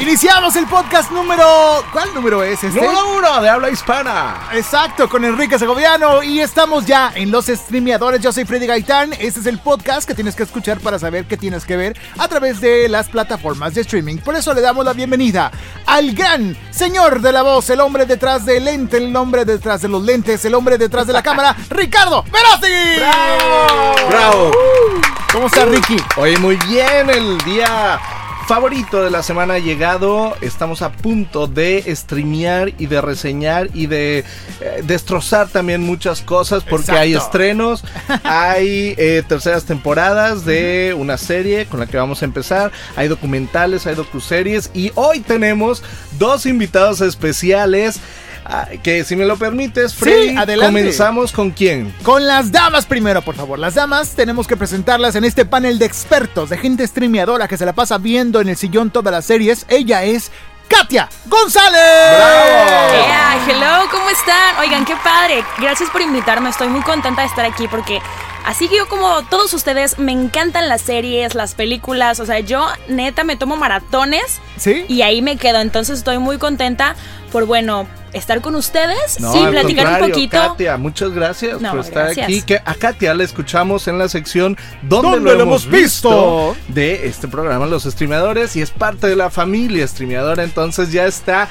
Iniciamos el podcast número. ¿Cuál número es este? Número uno de habla hispana. Exacto, con Enrique Segoviano. Y estamos ya en los streameadores. Yo soy Freddy Gaitán. Este es el podcast que tienes que escuchar para saber qué tienes que ver a través de las plataformas de streaming. Por eso le damos la bienvenida al gran señor de la voz, el hombre detrás del lente, el hombre detrás de los lentes, el hombre detrás de la cámara, Ricardo. ¡Bravo! ¡Bravo! ¿Cómo está Ricky? Oye, muy bien, el día favorito de la semana ha llegado. Estamos a punto de streamear y de reseñar y de eh, destrozar también muchas cosas porque hay estrenos, hay eh, terceras temporadas de una serie con la que vamos a empezar, hay documentales, hay docuseries y hoy tenemos dos invitados especiales. Ah, Que si me lo permites, Freddy, adelante. comenzamos con quién? Con las damas primero, por favor. Las damas tenemos que presentarlas en este panel de expertos, de gente streameadora que se la pasa viendo en el sillón todas las series. Ella es Katia González. Yeah, hello, ¿cómo están? Oigan, qué padre. Gracias por invitarme. Estoy muy contenta de estar aquí porque así que yo como todos ustedes me encantan las series, las películas, o sea, yo neta me tomo maratones ¿Sí? y ahí me quedo. Entonces estoy muy contenta por bueno, estar con ustedes, No, sí, platicar un poquito. Katia, muchas gracias No, por estar gracias. aquí. Que a Katia la escuchamos en la sección donde ¿Dónde lo, hemos visto? visto? de este programa Los Streameadores y es parte de la familia streameadora. Entonces ya está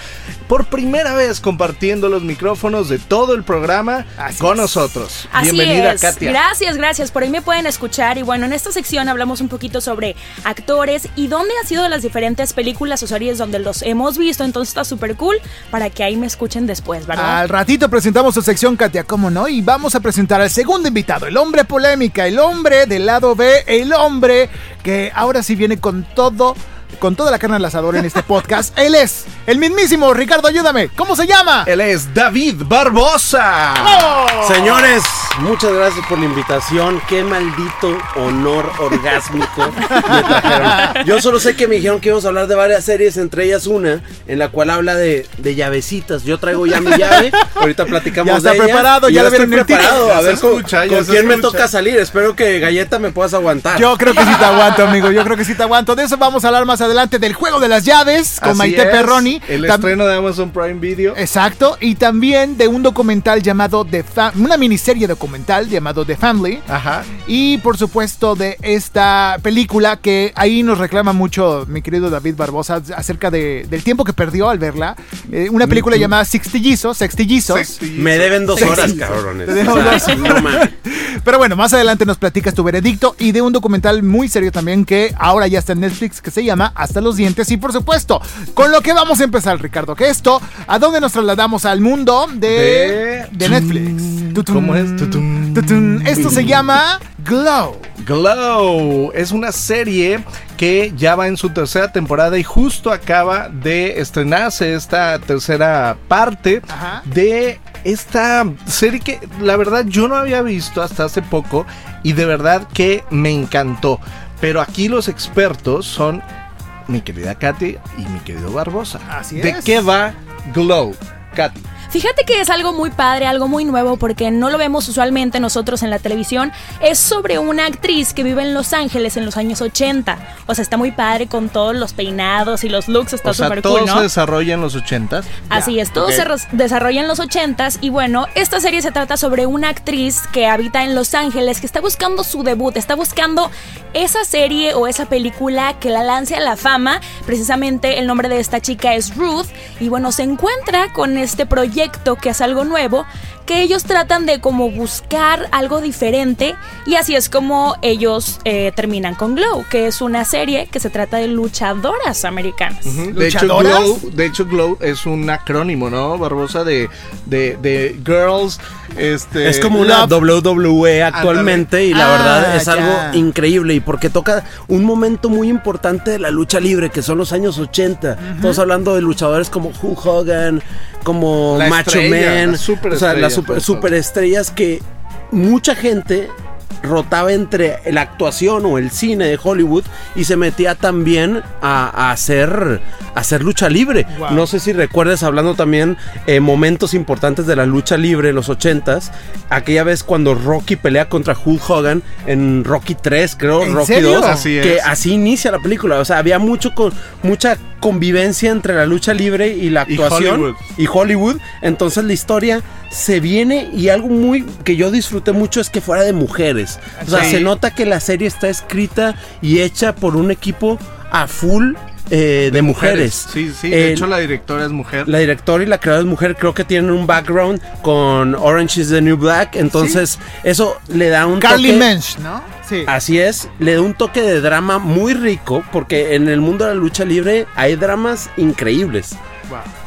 por primera vez compartiendo los micrófonos de todo el programa Así con es. nosotros. Así Bienvenida, es. Katia. Gracias, gracias. Por ahí me pueden escuchar. Y bueno, en esta sección hablamos un poquito sobre actores y dónde han sido las diferentes películas o series donde los hemos visto. Entonces está súper cool para que ahí me escuchen después, ¿verdad? Al ratito presentamos su sección, Katia, ¿cómo no? Y vamos a presentar al segundo invitado, el hombre polémica, el hombre del lado B, el hombre que ahora sí viene con todo, con toda la carne al asador en este podcast. Él es el mismísimo Ricardo, ayúdame. ¿Cómo se llama? Él es David Barbosa. ¡Oh! Señores, muchas gracias por la invitación. Qué maldito honor orgásmico me trajeron. Yo solo sé que me dijeron que íbamos a hablar de varias series, entre ellas una en la cual habla de, de llavecitas. Yo traigo ya mi llave. Ahorita platicamos Ya está de preparado, ya el título. preparado. Ya A ver con, escucha, ya con se quién me toca salir. Espero que Galleta me puedas aguantar. Yo creo que sí te aguanto, amigo. Yo creo que sí te aguanto. De eso vamos a hablar más adelante del juego de las llaves con Así Maite es, Perroni. El Tam- estreno de Amazon Prime Video. Exacto, y también de un documental llamado The Fa- una miniserie documental llamado The Family. Ajá. Y por supuesto de esta película que ahí nos reclama mucho mi querido David Barbosa acerca de- del tiempo que perdió al verla. Eh, una película llamada Sextillizos, Sextillizos. Me deben dos horas, cabrones. O sea, no. Pero bueno, más adelante nos platicas tu veredicto y de un documental muy serio también que ahora ya está en Netflix que se llama Hasta los dientes. Y por supuesto, con lo que vamos a empezar, Ricardo, que esto, ¿a dónde nos trasladamos? Al mundo de, De- de Netflix. Tutum. ¿Cómo es? Tutum. Tutum. Esto se llama Glow. Glow es una serie que ya va en su tercera temporada y justo acaba de estrenarse esta tercera parte Ajá. de esta serie que la verdad yo no había visto hasta hace poco y de verdad que me encantó. Pero aquí los expertos son mi querida Katy y mi querido Barbosa. Así ¿De es. qué va Glow? Katy. Fíjate que es algo muy padre, algo muy nuevo, porque no lo vemos usualmente nosotros en la televisión. Es sobre una actriz que vive en Los Ángeles en los años 80. O sea, está muy padre con todos los peinados y los looks, está O sea, súper todo cool, se ¿no? desarrolla en los ochentas. Así es, todo se desarrolla en los 80s y bueno, esta serie se trata sobre una actriz que habita en Los Ángeles, que está buscando su debut, está buscando esa serie o esa película que la lance a la fama. Precisamente el nombre de esta chica es Ruth y bueno, se encuentra con este proyecto que es algo nuevo que ellos tratan de como buscar algo diferente y así es como ellos eh, terminan con Glow, que es una serie que se trata de luchadoras americanas. De hecho, ¿Luchadoras? Glow, de hecho, Glow es un acrónimo, ¿no? Barbosa de, de, de Girls. Este, Es como una WWE actualmente y la Ah, verdad es ya. algo increíble y porque toca un momento muy importante de la lucha libre que son los años 80. Estamos hablando de luchadores como Hulk Hogan, como La Macho estrella, Man, la o sea, las super, superestrellas que mucha gente rotaba entre la actuación o el cine de Hollywood y se metía también a, a hacer a hacer lucha libre. Wow. No sé si recuerdes hablando también eh, momentos importantes de la lucha libre, los ochentas, aquella vez cuando Rocky pelea contra Hulk Hogan en Rocky 3, creo, ¿En Rocky serio? 2, Así que es. así inicia la película, o sea, había mucho con mucha convivencia entre la lucha libre y la Y actuación Hollywood. y Hollywood, entonces la historia se viene y algo muy que yo disfruté mucho es que fuera de mujeres. O sea, Sí. se nota que la serie está escrita y hecha por un equipo a full eh, de, mujeres. Sí, sí. De Eh, hecho, la directora es mujer. la directora y la creadora es mujer, creo que tienen un background con Orange is the New Black, entonces eso le da un Carly toque Mensch, ¿no? Sí. Así es, le da un toque de drama muy rico porque en el mundo de la lucha libre hay dramas increíbles.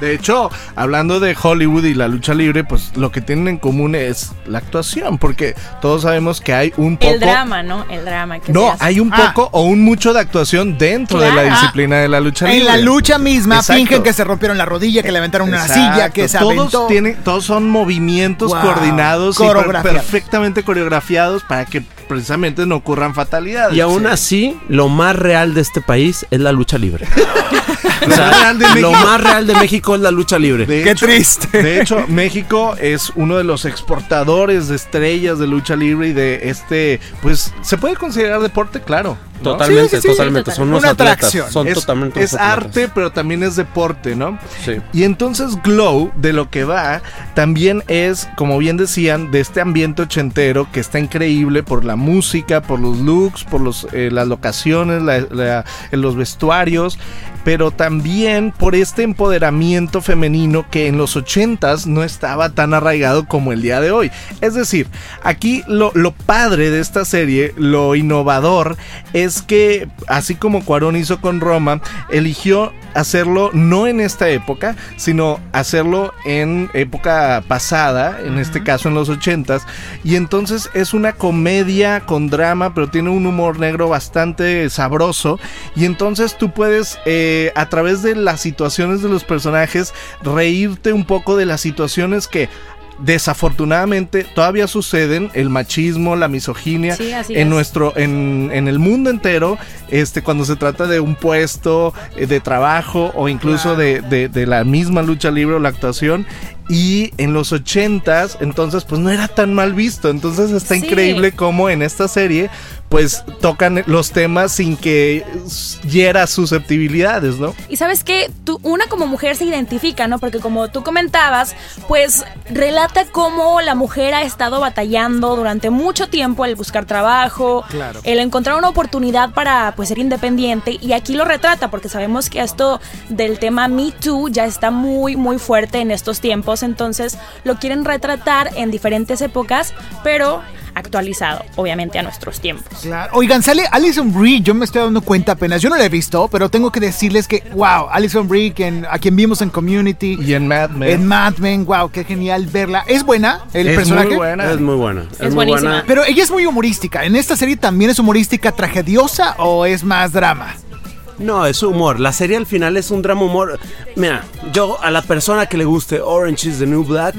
De hecho, hablando de Hollywood y la lucha libre, pues lo que tienen en común es la actuación, porque todos sabemos que hay un poco... El drama, ¿no? El drama que No, hay un Ah. poco o un mucho de actuación dentro de la disciplina de la lucha libre. En la lucha misma Exacto. fingen que se rompieron la rodilla, que le aventaron una Exacto. silla, que se todos aventó. tienen todos son movimientos Wow. coordinados y perfectamente coreografiados para que precisamente no ocurran fatalidades. Y aún así, lo más real de este país es la lucha libre. Lo más real de lo México- más real de México es la lucha libre. De Qué hecho- triste. De hecho, México es uno de los exportadores de estrellas de lucha libre y de este, pues, se puede considerar deporte, claro. ¿No? Totalmente, Sí, sí, sí. totalmente. Son unos Una atletas. atracción. Son es, totalmente es arte, pero también es deporte, ¿no? Sí. Y entonces Glow, de lo que va, también es, como bien decían, de este ambiente ochentero que está increíble por la música, por los looks, por los, eh, las locaciones, la- la- los vestuarios, pero también por este empoderamiento femenino que en los ochentas no estaba tan arraigado como el día de hoy. Es decir, aquí lo, lo padre de esta serie, lo innovador, es que así como Cuarón hizo con Roma, eligió hacerlo no en esta época, sino hacerlo en época pasada, en este caso en los ochentas, y entonces es una comedia con drama, pero tiene un humor negro bastante sabroso, y entonces tú puedes eh, a través de las situaciones de los personajes reírte un poco de las situaciones que desafortunadamente todavía suceden el machismo, la misoginia Sí, en es. nuestro en, en el mundo entero, este cuando se trata de un puesto eh, de trabajo o incluso de, de- de la misma lucha libre o la actuación y en los ochentas entonces pues no era tan mal visto entonces está Sí. increíble como en esta serie pues tocan los temas sin que hiera susceptibilidades, ¿no? Y sabes que una como mujer se identifica, ¿no? Porque como tú comentabas, pues relata cómo la mujer ha estado batallando durante mucho tiempo el buscar trabajo, Claro. el encontrar una oportunidad para pues ser independiente y aquí lo retrata porque sabemos que esto del tema Me Too ya está muy muy fuerte en estos tiempos, entonces lo quieren retratar en diferentes épocas, pero actualizado, obviamente a nuestros tiempos. Claro. Oigan, sale Alison Brie, yo me estoy dando cuenta apenas, yo no la he visto, pero tengo que decirles que, wow, Alison Brie, quien- a quien vimos en Community, Y en Mad Men. en Mad Men, wow, qué genial verla. ¿Es buena el Es personaje? muy buena. Es muy buena. Es, Es muy buenísima. buena. Pero ella es muy humorística. ¿En esta serie también es humorística tragediosa o es más drama? No, es humor. La serie al final es un drama humor. Mira, yo a la persona que le guste Orange is the New Black,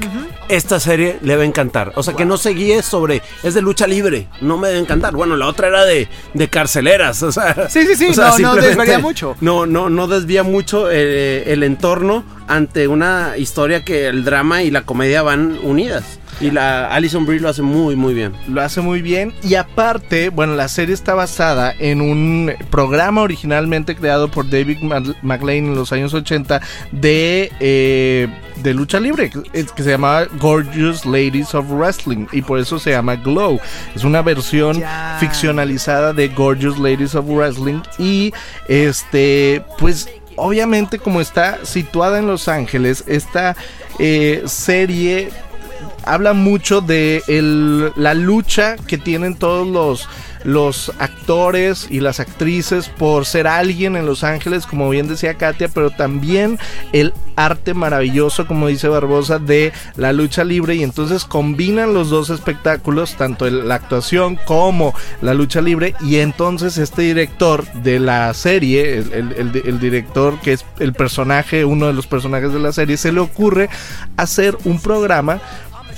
esta serie le va a encantar. O sea, que no se guíe sobre. Es de lucha libre. No me debe encantar. Bueno, la otra era de, de carceleras. O sea, Sí, sí, sí, o sea, no- no desvaría mucho. No, no, no desvía mucho eh, el entorno ante una historia que el drama y la comedia van unidas. Y la Alison Brie lo hace muy, muy bien. Lo hace muy bien. Y aparte, bueno, la serie está basada en un programa originalmente creado por David McLean en los años 80 de, eh, de lucha libre, que, es- que se llamaba Gorgeous Ladies of Wrestling. Y por eso se llama Glow. Es una versión Ya. ficcionalizada de Gorgeous Ladies of Wrestling. Y este, pues obviamente como está situada en Los Ángeles, esta eh, serie habla mucho de la lucha que tienen todos los actores y las actrices por ser alguien en Los Ángeles, como bien decía Katia, pero también el arte maravilloso, como dice Barbosa, de la lucha libre. Y entonces combinan los dos espectáculos, tanto la actuación como la lucha libre. Y entonces este director de la serie, el director que es el personaje, uno de los personajes de la serie, se le ocurre hacer un programa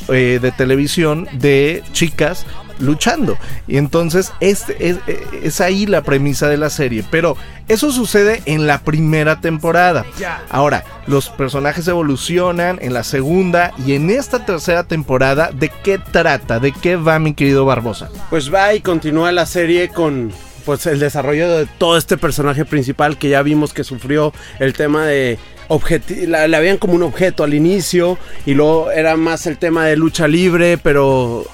eh, de televisión de chicas luchando. Y entonces este es, es ahí la premisa de la serie. Pero eso sucede en la primera temporada. Ahora, los personajes evolucionan en la segunda y en esta tercera temporada, ¿de qué trata? ¿De qué va mi querido Barbosa? Pues va y continúa la serie con pues el desarrollo de todo este personaje principal que ya vimos que sufrió el tema de la, la veían como un objeto al inicio y luego era más el tema de lucha libre, pero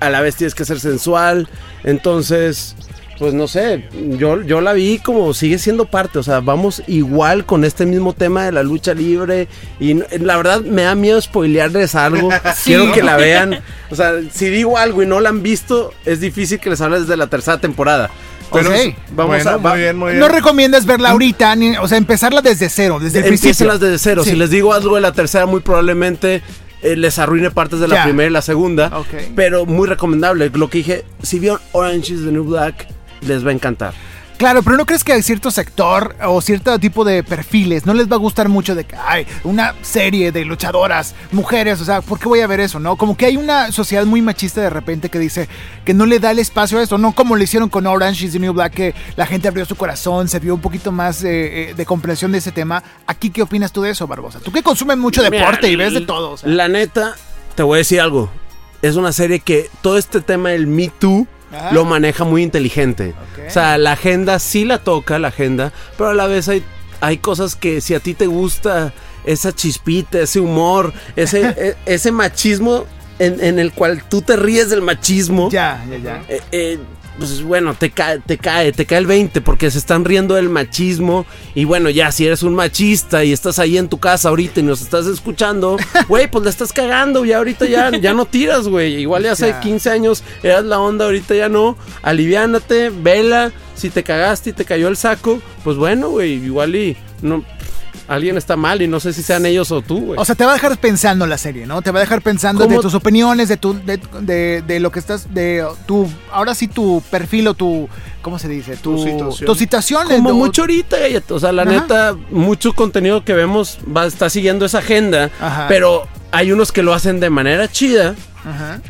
a la vez tienes que ser sensual. Entonces, pues no sé, yo, yo la vi como sigue siendo parte, o sea, vamos igual con este mismo tema de la lucha libre y la verdad me da miedo spoilearles algo, quiero que la vean, o sea, si digo algo y no la han visto, es difícil que les hable desde la tercera temporada. Pero Ok. vamos Bueno, a... va- muy bien, muy bien. No recomiendas verla ahorita, ni- o sea, empezarla desde cero, desde el principio. Empiecen las desde cero. Sí. Si les digo algo de la tercera, muy probablemente eh, les arruine partes de la primera y la segunda. Pero muy recomendable. Lo que dije, si vieron Orange is the New Black, les va a encantar. Claro, pero ¿no crees que hay cierto sector o cierto tipo de perfiles no les va a gustar mucho de que hay una serie de luchadoras, mujeres? O sea, ¿por qué voy a ver eso, no? Como que hay una sociedad muy machista de repente que dice que no le da el espacio a eso, no como lo hicieron con Orange is the New Black, que la gente abrió su corazón, se vio un poquito más eh, eh, de comprensión de ese tema. ¿Aquí qué opinas tú de eso, Barbosa? Tú que consumes mucho deporte y ves de todo. o sea. La neta, te voy a decir algo. Es una serie que todo este tema del Me Too Ajá. lo maneja muy inteligente. O sea, la agenda sí la toca, la agenda, pero a la vez hay, hay cosas que si a ti te gusta esa chispita, ese humor, ese, e- ese machismo en, en el cual tú te ríes del machismo. Ya, ya, ya. eh, eh, pues bueno, te cae, te cae, te cae el 20 porque se están riendo del machismo. Y bueno, ya si eres un machista y estás ahí en tu casa ahorita y nos estás escuchando, güey, pues la estás cagando. Ya ahorita ya, ya no tiras, güey. Igual ya hace Ya. 15 años eras la onda, ahorita ya no. Aliviánate, vela. Si te cagaste y te cayó el saco, pues bueno, güey, igual y no. Alguien está mal y no sé si sean ellos o tú, güey. O sea, te va a dejar pensando la serie, ¿no? Te va a dejar pensando de ¿Cómo? tus opiniones, de tu, de, de- de lo que estás, de tu, ahora sí tu perfil o tu, ¿cómo se dice? Tu, Tu situación. tu situación. Como mucho ahorita, o sea, la Ajá. neta, mucho contenido que vemos va está siguiendo esa agenda, Ajá. pero hay unos que lo hacen de manera chida Ajá.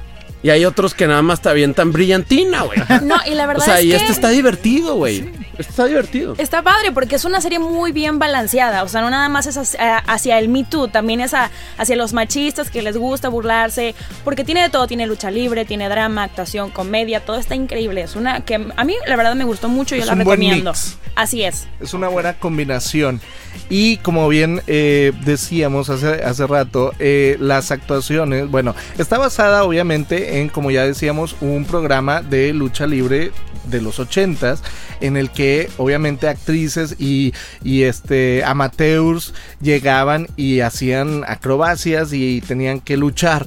Y hay otros que nada más te avientan brillantina, güey. No, y la O verdad sea, es y que este está divertido, güey. Este está divertido. Está padre porque es una serie muy bien balanceada. O sea, no nada más es hacia, hacia el Me Too, también es a- hacia los machistas que les gusta burlarse. Porque tiene de todo: tiene lucha libre, tiene drama, actuación, comedia, todo está increíble. Es una que a mí, la verdad, me gustó mucho y yo Es la un buen recomiendo. mix. Así es. Es una buena combinación. Y como bien eh, decíamos hace, hace rato, eh, las actuaciones, bueno, está basada obviamente en, como ya decíamos, un programa de lucha libre de los ochentas en el que obviamente actrices y, y este amateurs llegaban y hacían acrobacias y tenían que luchar.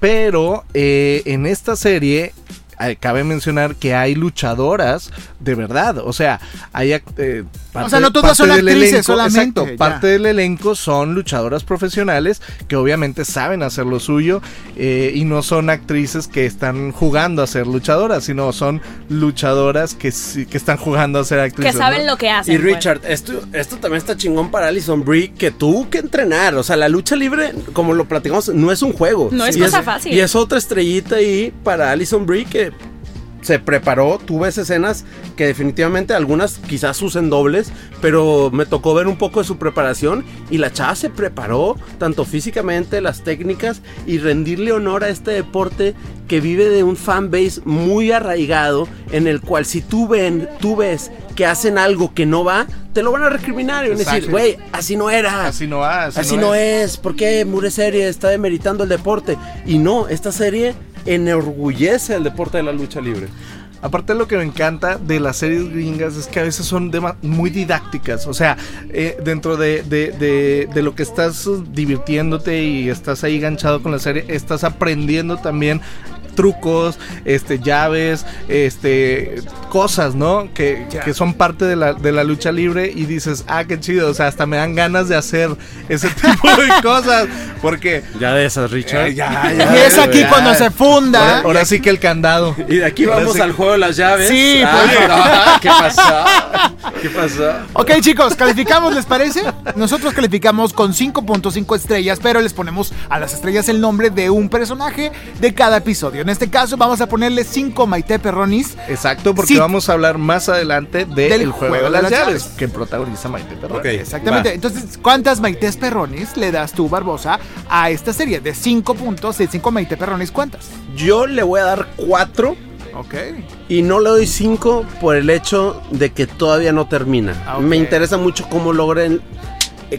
Pero eh, en esta serie eh, cabe mencionar que hay luchadoras de verdad, o sea, hay ac- O sea, no todas son actrices solamente, exacto, ya. parte del elenco son luchadoras profesionales que obviamente saben hacer lo suyo eh, y no son actrices que están jugando a ser luchadoras, sino son luchadoras que, que están jugando a ser Que actrices. saben ¿no? lo que hacen. Y pues. Richard, esto, esto también está chingón para Alison Brie, que tuvo que entrenar. O sea, la lucha libre, como lo platicamos, no es un juego. No es Y cosa fácil. Y es otra estrellita ahí para Alison Brie que se preparó. Tú ves escenas que definitivamente algunas quizás usen dobles, pero me tocó ver un poco de su preparación y la chava se preparó tanto físicamente, las técnicas y rendirle honor a este deporte que vive de un fanbase muy arraigado en el cual si tú ven, tú ves que hacen algo que no va, te lo van a recriminar y van a decir, güey, así no era. Así no va, así, Así no es, ¿por qué Mure Serie está demeritando el deporte? Y no, esta serie enorgullece el deporte de la lucha libre. aparte lo que me encanta de las series gringas es que a veces son muy didácticas. O sea, eh, dentro de, de- de- de lo que estás divirtiéndote y estás ahí ganchado con la serie, estás aprendiendo también trucos, este, llaves, este, cosas, ¿no? Que, que son parte de la, de la lucha libre y dices, ah, qué chido, o sea, hasta me dan ganas de hacer ese tipo de cosas, porque... Ya de esas, Richard. eh, ya, Y ya, es aquí ya. cuando se Ahora, funda. ahora sí que el candado. Y de aquí vamos sí al juego de las llaves. Sí, Ah, pues. no, ¿Qué pasó? ¿Qué pasó? Ok, chicos, ¿calificamos, les parece? Nosotros calificamos con 5.5 estrellas, pero les ponemos a las estrellas el nombre de un personaje de cada episodio. En este caso, vamos a ponerle 5 Maite Perronis. Exacto, porque Sí. vamos a hablar más adelante de Del el juego, de las, llaves, llaves. que protagoniza Maite Perroni. Ok. Exactamente. va. Entonces, ¿cuántas Maites Perronis le das tú, Barbosa, a esta serie? De 5 puntos, de 5 Maite Perronis, ¿cuántas? Yo le voy a dar cuatro Ok. y no le doy cinco por el hecho de que todavía no termina. Ah. Me interesa mucho cómo logren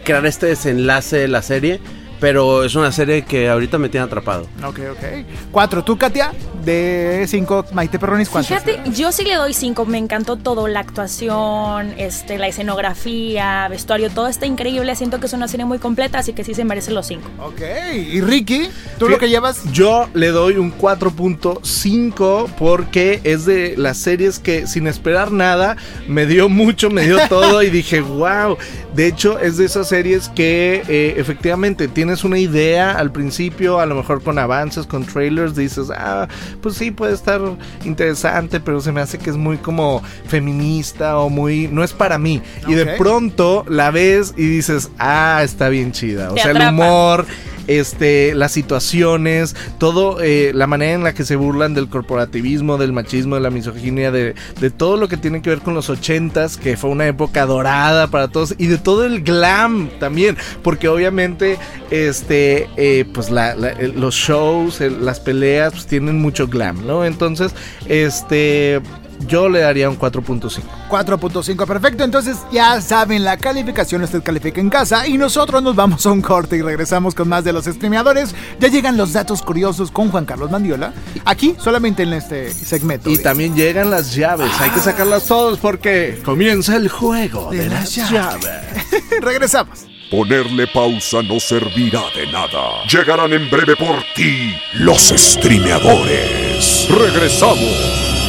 crear este desenlace de la serie, pero es una serie que ahorita me tiene atrapado. Ok, ok. 4. ¿Tú, Katia? De 5 Maite Perronis, ¿cuántas? Fíjate, yo sí le doy cinco, me encantó todo, la actuación, este, la escenografía, vestuario, todo está increíble, siento que es una serie muy completa, así que sí se merece los cinco. Ok. ¿Y Ricky? ¿Tú lo que llevas? Yo le doy un 4.5 porque es de las series que sin esperar nada me dio mucho, me dio todo y dije, wow. De hecho, es de esas series que eh, efectivamente tienes una idea al principio, a lo mejor con avances, con trailers, dices, ah, pues sí, puede estar interesante, pero se me hace que es muy como feminista o muy... no es para mí. Y de pronto la ves y dices, ah, está bien chida. O Te sea, el humor este, las situaciones, todo, eh, la manera en la que se burlan del corporativismo, del machismo, de la misoginia, de, de todo lo que tiene que ver con los ochentas, que fue una época dorada para todos, y de todo el glam también, porque obviamente, este, eh, pues la- el- los shows, las peleas, pues tienen mucho glam, ¿no? Entonces, este, yo le daría un 4.5. 4.5, perfecto. Entonces ya saben la calificación, usted califica en casa y nosotros nos vamos a un corte y regresamos con más de los streameadores. Ya llegan los datos curiosos con Juan Carlos Mandiola, aquí solamente en este segmento. Y de- también llegan las llaves, hay que sacarlas todas porque comienza el juego de, las llaves. regresamos. Ponerle pausa no servirá de nada. Llegarán en breve por ti los streameadores. Regresamos.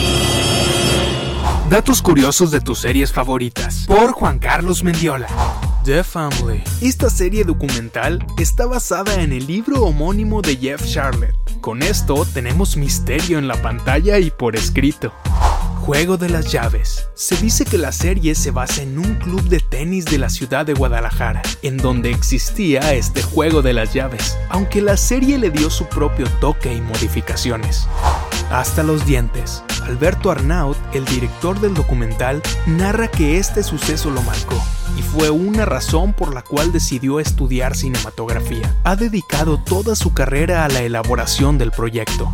Datos curiosos de tus series favoritas. Por Juan Carlos Mendiola. The Family. Esta serie documental está basada en el libro homónimo de Jeff Charlotte. Con esto tenemos misterio en la pantalla y por escrito. Juego de las llaves. Se dice que la serie se basa en un club de tenis de la ciudad de Guadalajara, en donde existía este juego de las llaves, aunque la serie le dio su propio toque y modificaciones. Hasta los dientes. Alberto Arnaut, el director del documental, narra que este suceso lo marcó y fue una razón por la cual decidió estudiar cinematografía. Ha dedicado toda su carrera a la elaboración del proyecto.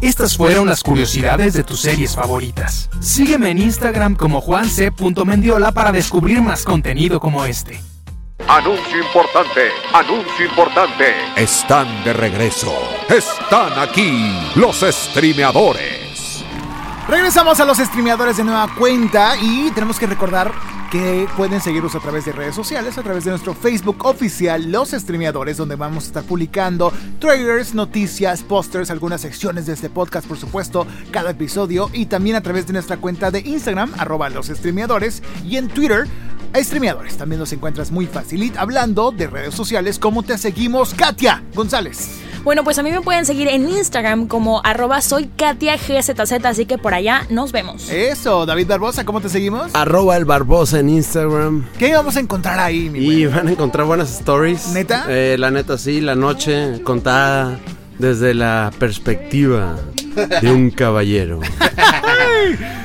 Estas fueron las curiosidades de tus series favoritas. Sígueme en Instagram como juanc.mendiola para descubrir más contenido como este. Anuncio importante, anuncio importante. Están de regreso. Están aquí los streameadores. Regresamos a los streameadores de nueva cuenta y tenemos que recordar que pueden seguirnos a través de redes sociales, a través de nuestro Facebook oficial, Los Streameadores, donde vamos a estar publicando trailers, noticias, pósters, algunas secciones de este podcast, por supuesto, cada episodio, y también a través de nuestra cuenta de Instagram, arroba Los Streameadores, y en Twitter, Streameadores. También nos encuentras muy fácil. Y hablando de redes sociales, ¿cómo te seguimos? Katia González. Bueno, pues a mí me pueden seguir en Instagram como arroba soy Katia GZZ, así que por allá nos vemos. Eso, David Barbosa, ¿cómo te seguimos? Arroba el Barbosa en Instagram. ¿Qué vamos a encontrar ahí, mi Y güey? van a encontrar buenas stories. ¿Neta? Eh, la neta sí, la noche contada desde la perspectiva de un caballero.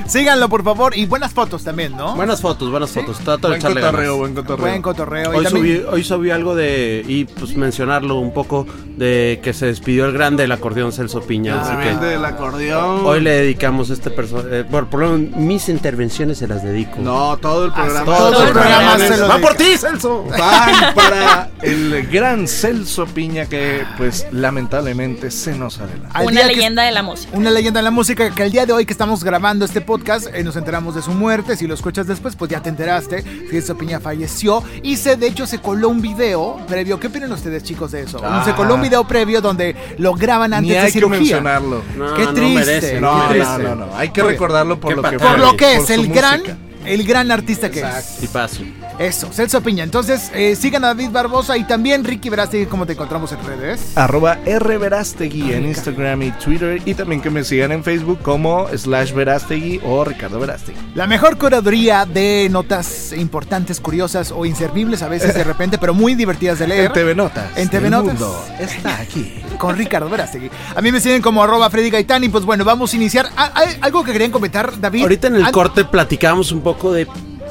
Síganlo, por favor, y buenas fotos también, ¿no? Buenas fotos, buenas fotos. Trato de Buen echarle cotorreo, ganas. buen cotorreo. Buen cotorreo. Hoy también- subí, hoy subí algo de. Y pues mencionarlo un poco. De que se despidió el grande del acordeón Celso Piña. así que El del acordeón. hoy le dedicamos este personaje. por por lo menos mis intervenciones se las dedico. No, todo el programa. todo el programa se lo ¡Va por ti, Celso! Van para el gran Celso Piña que pues lamentablemente se nos adelanta. Una que- leyenda de la Al música. Una leyenda en la música que el día de hoy que estamos grabando este podcast eh, nos enteramos de su muerte. Si lo escuchas después, pues ya te enteraste. Celso Piña falleció y se, de hecho se coló un video previo. ¿Qué opinan ustedes, chicos, de eso? Ah. Se coló un video previo donde lo graban antes Ni de hay que cirugía. mencionarlo. No, Qué no triste. merece, No, Qué no, triste. no, no. Hay que bien. recordarlo por lo que. Por lo que es el gran, el gran artista que Exacto. es. Y paso. Eso, Celso Piña. Entonces, eh, sigan a David Barbosa y también Ricky Verástegui, ¿cómo te encontramos en redes? Arroba rverastegui en Instagram y Twitter y también que me sigan en Facebook como slash verastegui o Ricardo Verastegui. La mejor curaduría de notas importantes, curiosas o inservibles a veces de repente, pero muy divertidas de leer. En TV Notas. En TV el Notas. mundo está aquí. Con Ricardo Verástegui. A mí me siguen como arroba Freddy Gaitán y pues bueno, vamos a iniciar. Ah, ¿hay ¿Algo que querían comentar, David? Ahorita en el corte platicábamos un poco de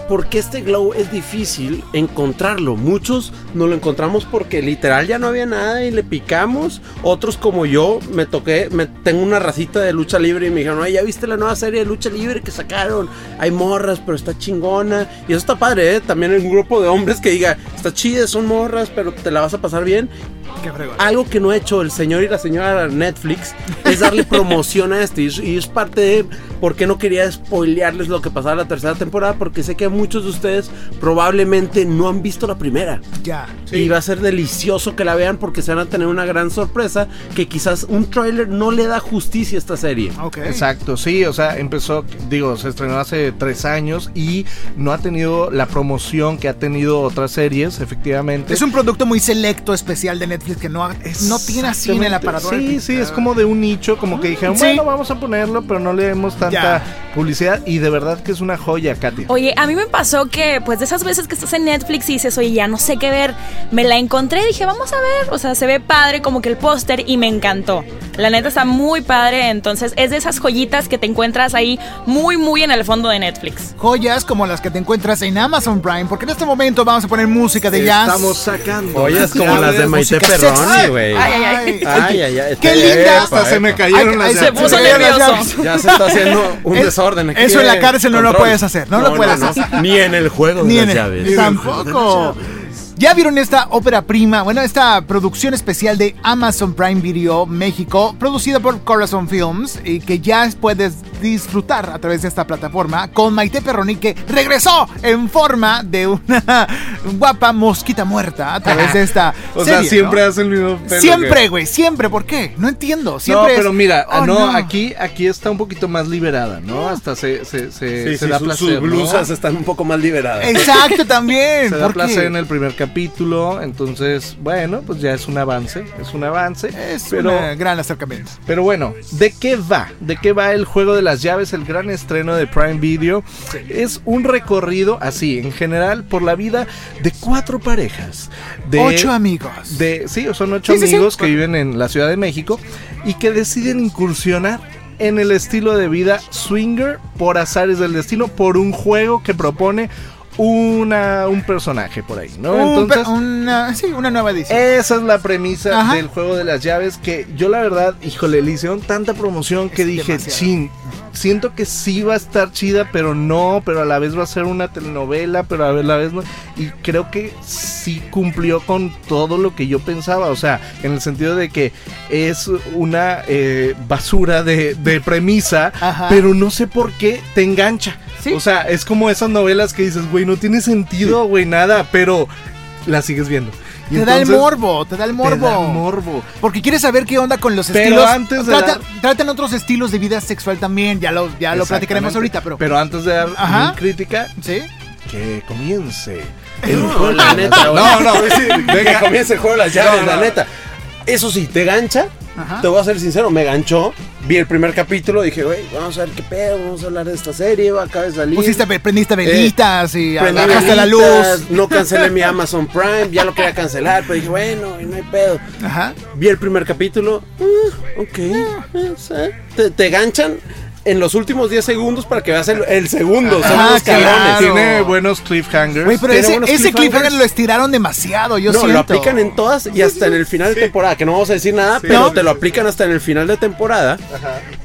por qué este glow es difícil encontrarlo. Muchos no lo encontramos porque literal ya no había nada y le picamos. Otros como yo me toqué, me tengo una racita de lucha libre y me dijeron, "Oye, ¿ya viste la nueva serie de lucha libre que sacaron? Hay morras, pero está chingona." Y eso está padre, ¿eh? También hay un grupo de hombres que diga, "Está chida, son morras, pero te la vas a pasar bien." Algo que no ha hecho el señor y la señora Netflix es darle promoción a este. Y es, y es parte de por qué no quería spoilearles lo que pasaba la tercera temporada, porque sé que muchos de ustedes probablemente no han visto la primera. Ya. Y va a ser delicioso que la vean porque se van a tener una gran sorpresa que quizás un tráiler no le da justicia a esta serie. Ok. Exacto, sí, o sea, empezó, digo, se estrenó hace tres años y no ha tenido la promoción que ha tenido otras series, efectivamente. Es un producto muy selecto, especial de Netflix que no, ha- no tiene así en el aparador. Sí, sí, es como de un nicho, como que dijeron, Sí. bueno, vamos a ponerlo, pero no le demos tanta Ya. publicidad y de verdad que es una joya, Katy. Oye, a mí me pasó que, pues, de esas veces que estás en Netflix y dices, oye, ya no sé qué ver, me la encontré y dije, vamos a ver. O sea, se ve padre como que el póster y me encantó. La neta está muy padre, entonces es de esas joyitas que te encuentras ahí muy, muy en el fondo de Netflix. Joyas como las que te encuentras en Amazon Prime, porque en este momento vamos a poner música de jazz. Estamos sacando. Es como las de Maite Perroni, güey. Ay, ay, ay. Ay, ay, ay. Qué linda. Hasta se me cayeron Ay, las Se puso nervioso. Ya se está haciendo un Es- desorden aquí. eso en la cárcel no lo puedes hacer, no lo puedes hacer. Ni en el juego de Ni las en el- llaves. Tampoco. ¿Ya vieron esta ópera prima? Bueno, esta producción especial de Amazon Prime Video México, producida por Corazon Films, y que ya puedes disfrutar a través de esta plataforma con Maite Perroni, que regresó en forma de una guapa mosquita muerta a través de esta. O sea, siempre ¿no? hace el mismo pelo. Siempre, que- güey, siempre. ¿Por qué? No entiendo. No, Siempre pero es- mira, Oh, no, aquí, aquí está un poquito más liberada, ¿no? Hasta se, se, se, Sí, se sí, da su- placer. sus ¿no? blusas están un poco más liberadas. Exacto, también. Se da placer en el primer capítulo, entonces, bueno, pues ya es un avance, es un avance. Es pero, un gran acercamiento. pero bueno, ¿de qué va? ¿De qué va el juego de las llaves, el gran estreno de Prime Video? Es un recorrido así, en general, por la vida de cuatro parejas. De, Ocho amigos. de sí, son ocho Sí, sí, sí. amigos que viven en la Ciudad de México y que deciden incursionar en el estilo de vida swinger por azares del destino, por un juego que propone una, un personaje por ahí, ¿no? Un Entonces, una, sí, una nueva edición. esa es la premisa Ajá. del juego de las llaves que yo la verdad, híjole, le hicieron tanta promoción que Es dije, chin, siento que sí va a estar chida, pero no, pero a la vez va a ser una telenovela, pero a la vez no. Y creo que sí cumplió con todo lo que yo pensaba, o sea, en el sentido de que es una eh, basura de, de premisa, Ajá. pero no sé por qué te engancha. Sí. O sea, es como esas novelas que dices, güey, no tiene sentido, güey, nada, pero la sigues viendo. Y te da el morbo, te da el te morbo. da morbo. Porque quieres saber qué onda con los Pero estilos. antes de Trata- dar- Tratan otros estilos de vida sexual también, ya lo, ya lo platicaremos ahorita, pero. Pero antes de dar Ajá. mi crítica, ¿Sí? que comience. el No, juego la de neta, No, no, sí, Que venga. comience el juego de las llaves, No, la neta. Eso sí, te gancha. Ajá. Te voy a ser sincero, me ganchó. Vi el primer capítulo, dije, güey, vamos a ver qué pedo, vamos a hablar de esta serie, va, acaba de salir. Pusiste, prendiste velitas y bajaste la luz. No cancelé mi Amazon Prime, ya lo quería cancelar, pero dije, bueno, no hay pedo. Ajá. Vi el primer capítulo, ah, ok, eh, sí. te, te ganchan en los últimos 10 segundos para que veas el, el segundo, son Ah, unos cabrones. claro. Tiene buenos cliffhangers. Güey, pero ese, cliffhanger lo estiraron demasiado, yo no, siento. lo aplican en todas y hasta en el final de temporada, que no vamos a decir nada, pero ¿No? te lo aplican hasta en el final de temporada.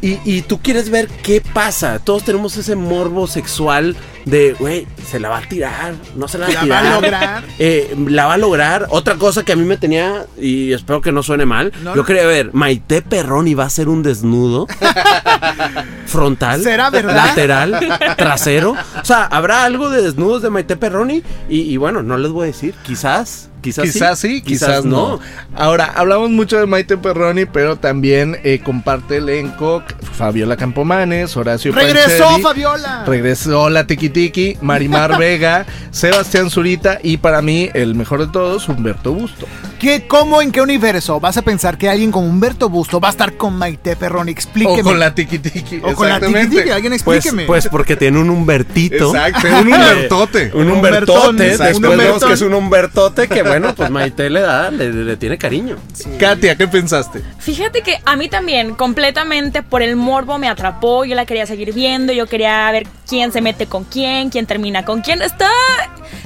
Y, y tú quieres ver qué pasa. Todos tenemos ese morbo sexual de, güey, se la va a tirar, no se la va a La tirar. va a lograr. Eh, la va a lograr. Otra cosa que a mí me tenía, y espero que no suene mal, No, yo quería ver, Maite Perroni va a hacer un desnudo frontal, ¿Será verdad? lateral, trasero. O sea, habrá algo de desnudos de Maite Perroni y, y bueno, no les voy a decir, quizás, quizás, Quizás sí, quizás, no. Ahora, hablamos mucho de Maite Perroni, pero también eh, comparte elenco Fabiola Campomanes, Horacio ¡Regresó Pancheri, Fabiola! Regresó la Tiki Tiki, Marimar Vega, Sebastián Zurita y para mí, el mejor de todos, Humberto Busto. ¿Qué, ¿Cómo, en qué universo vas a pensar que alguien como Humberto Busto va a estar con Maite Perroni? Explíqueme. O con la Tiki Tiki. O con la Tiki. Tiki, alguien Pues, explíqueme. pues porque tiene un Humbertito. Exacto, un Humbertote. Un Humbertote, después un vemos que es un Humbertote que bueno, pues Maite le da, le, le tiene cariño. Katia, ¿qué pensaste? Fíjate que a mí también, completamente por el morbo me atrapó. Yo la quería seguir viendo. Yo quería ver quién se mete con quién, quién termina con quién. Está.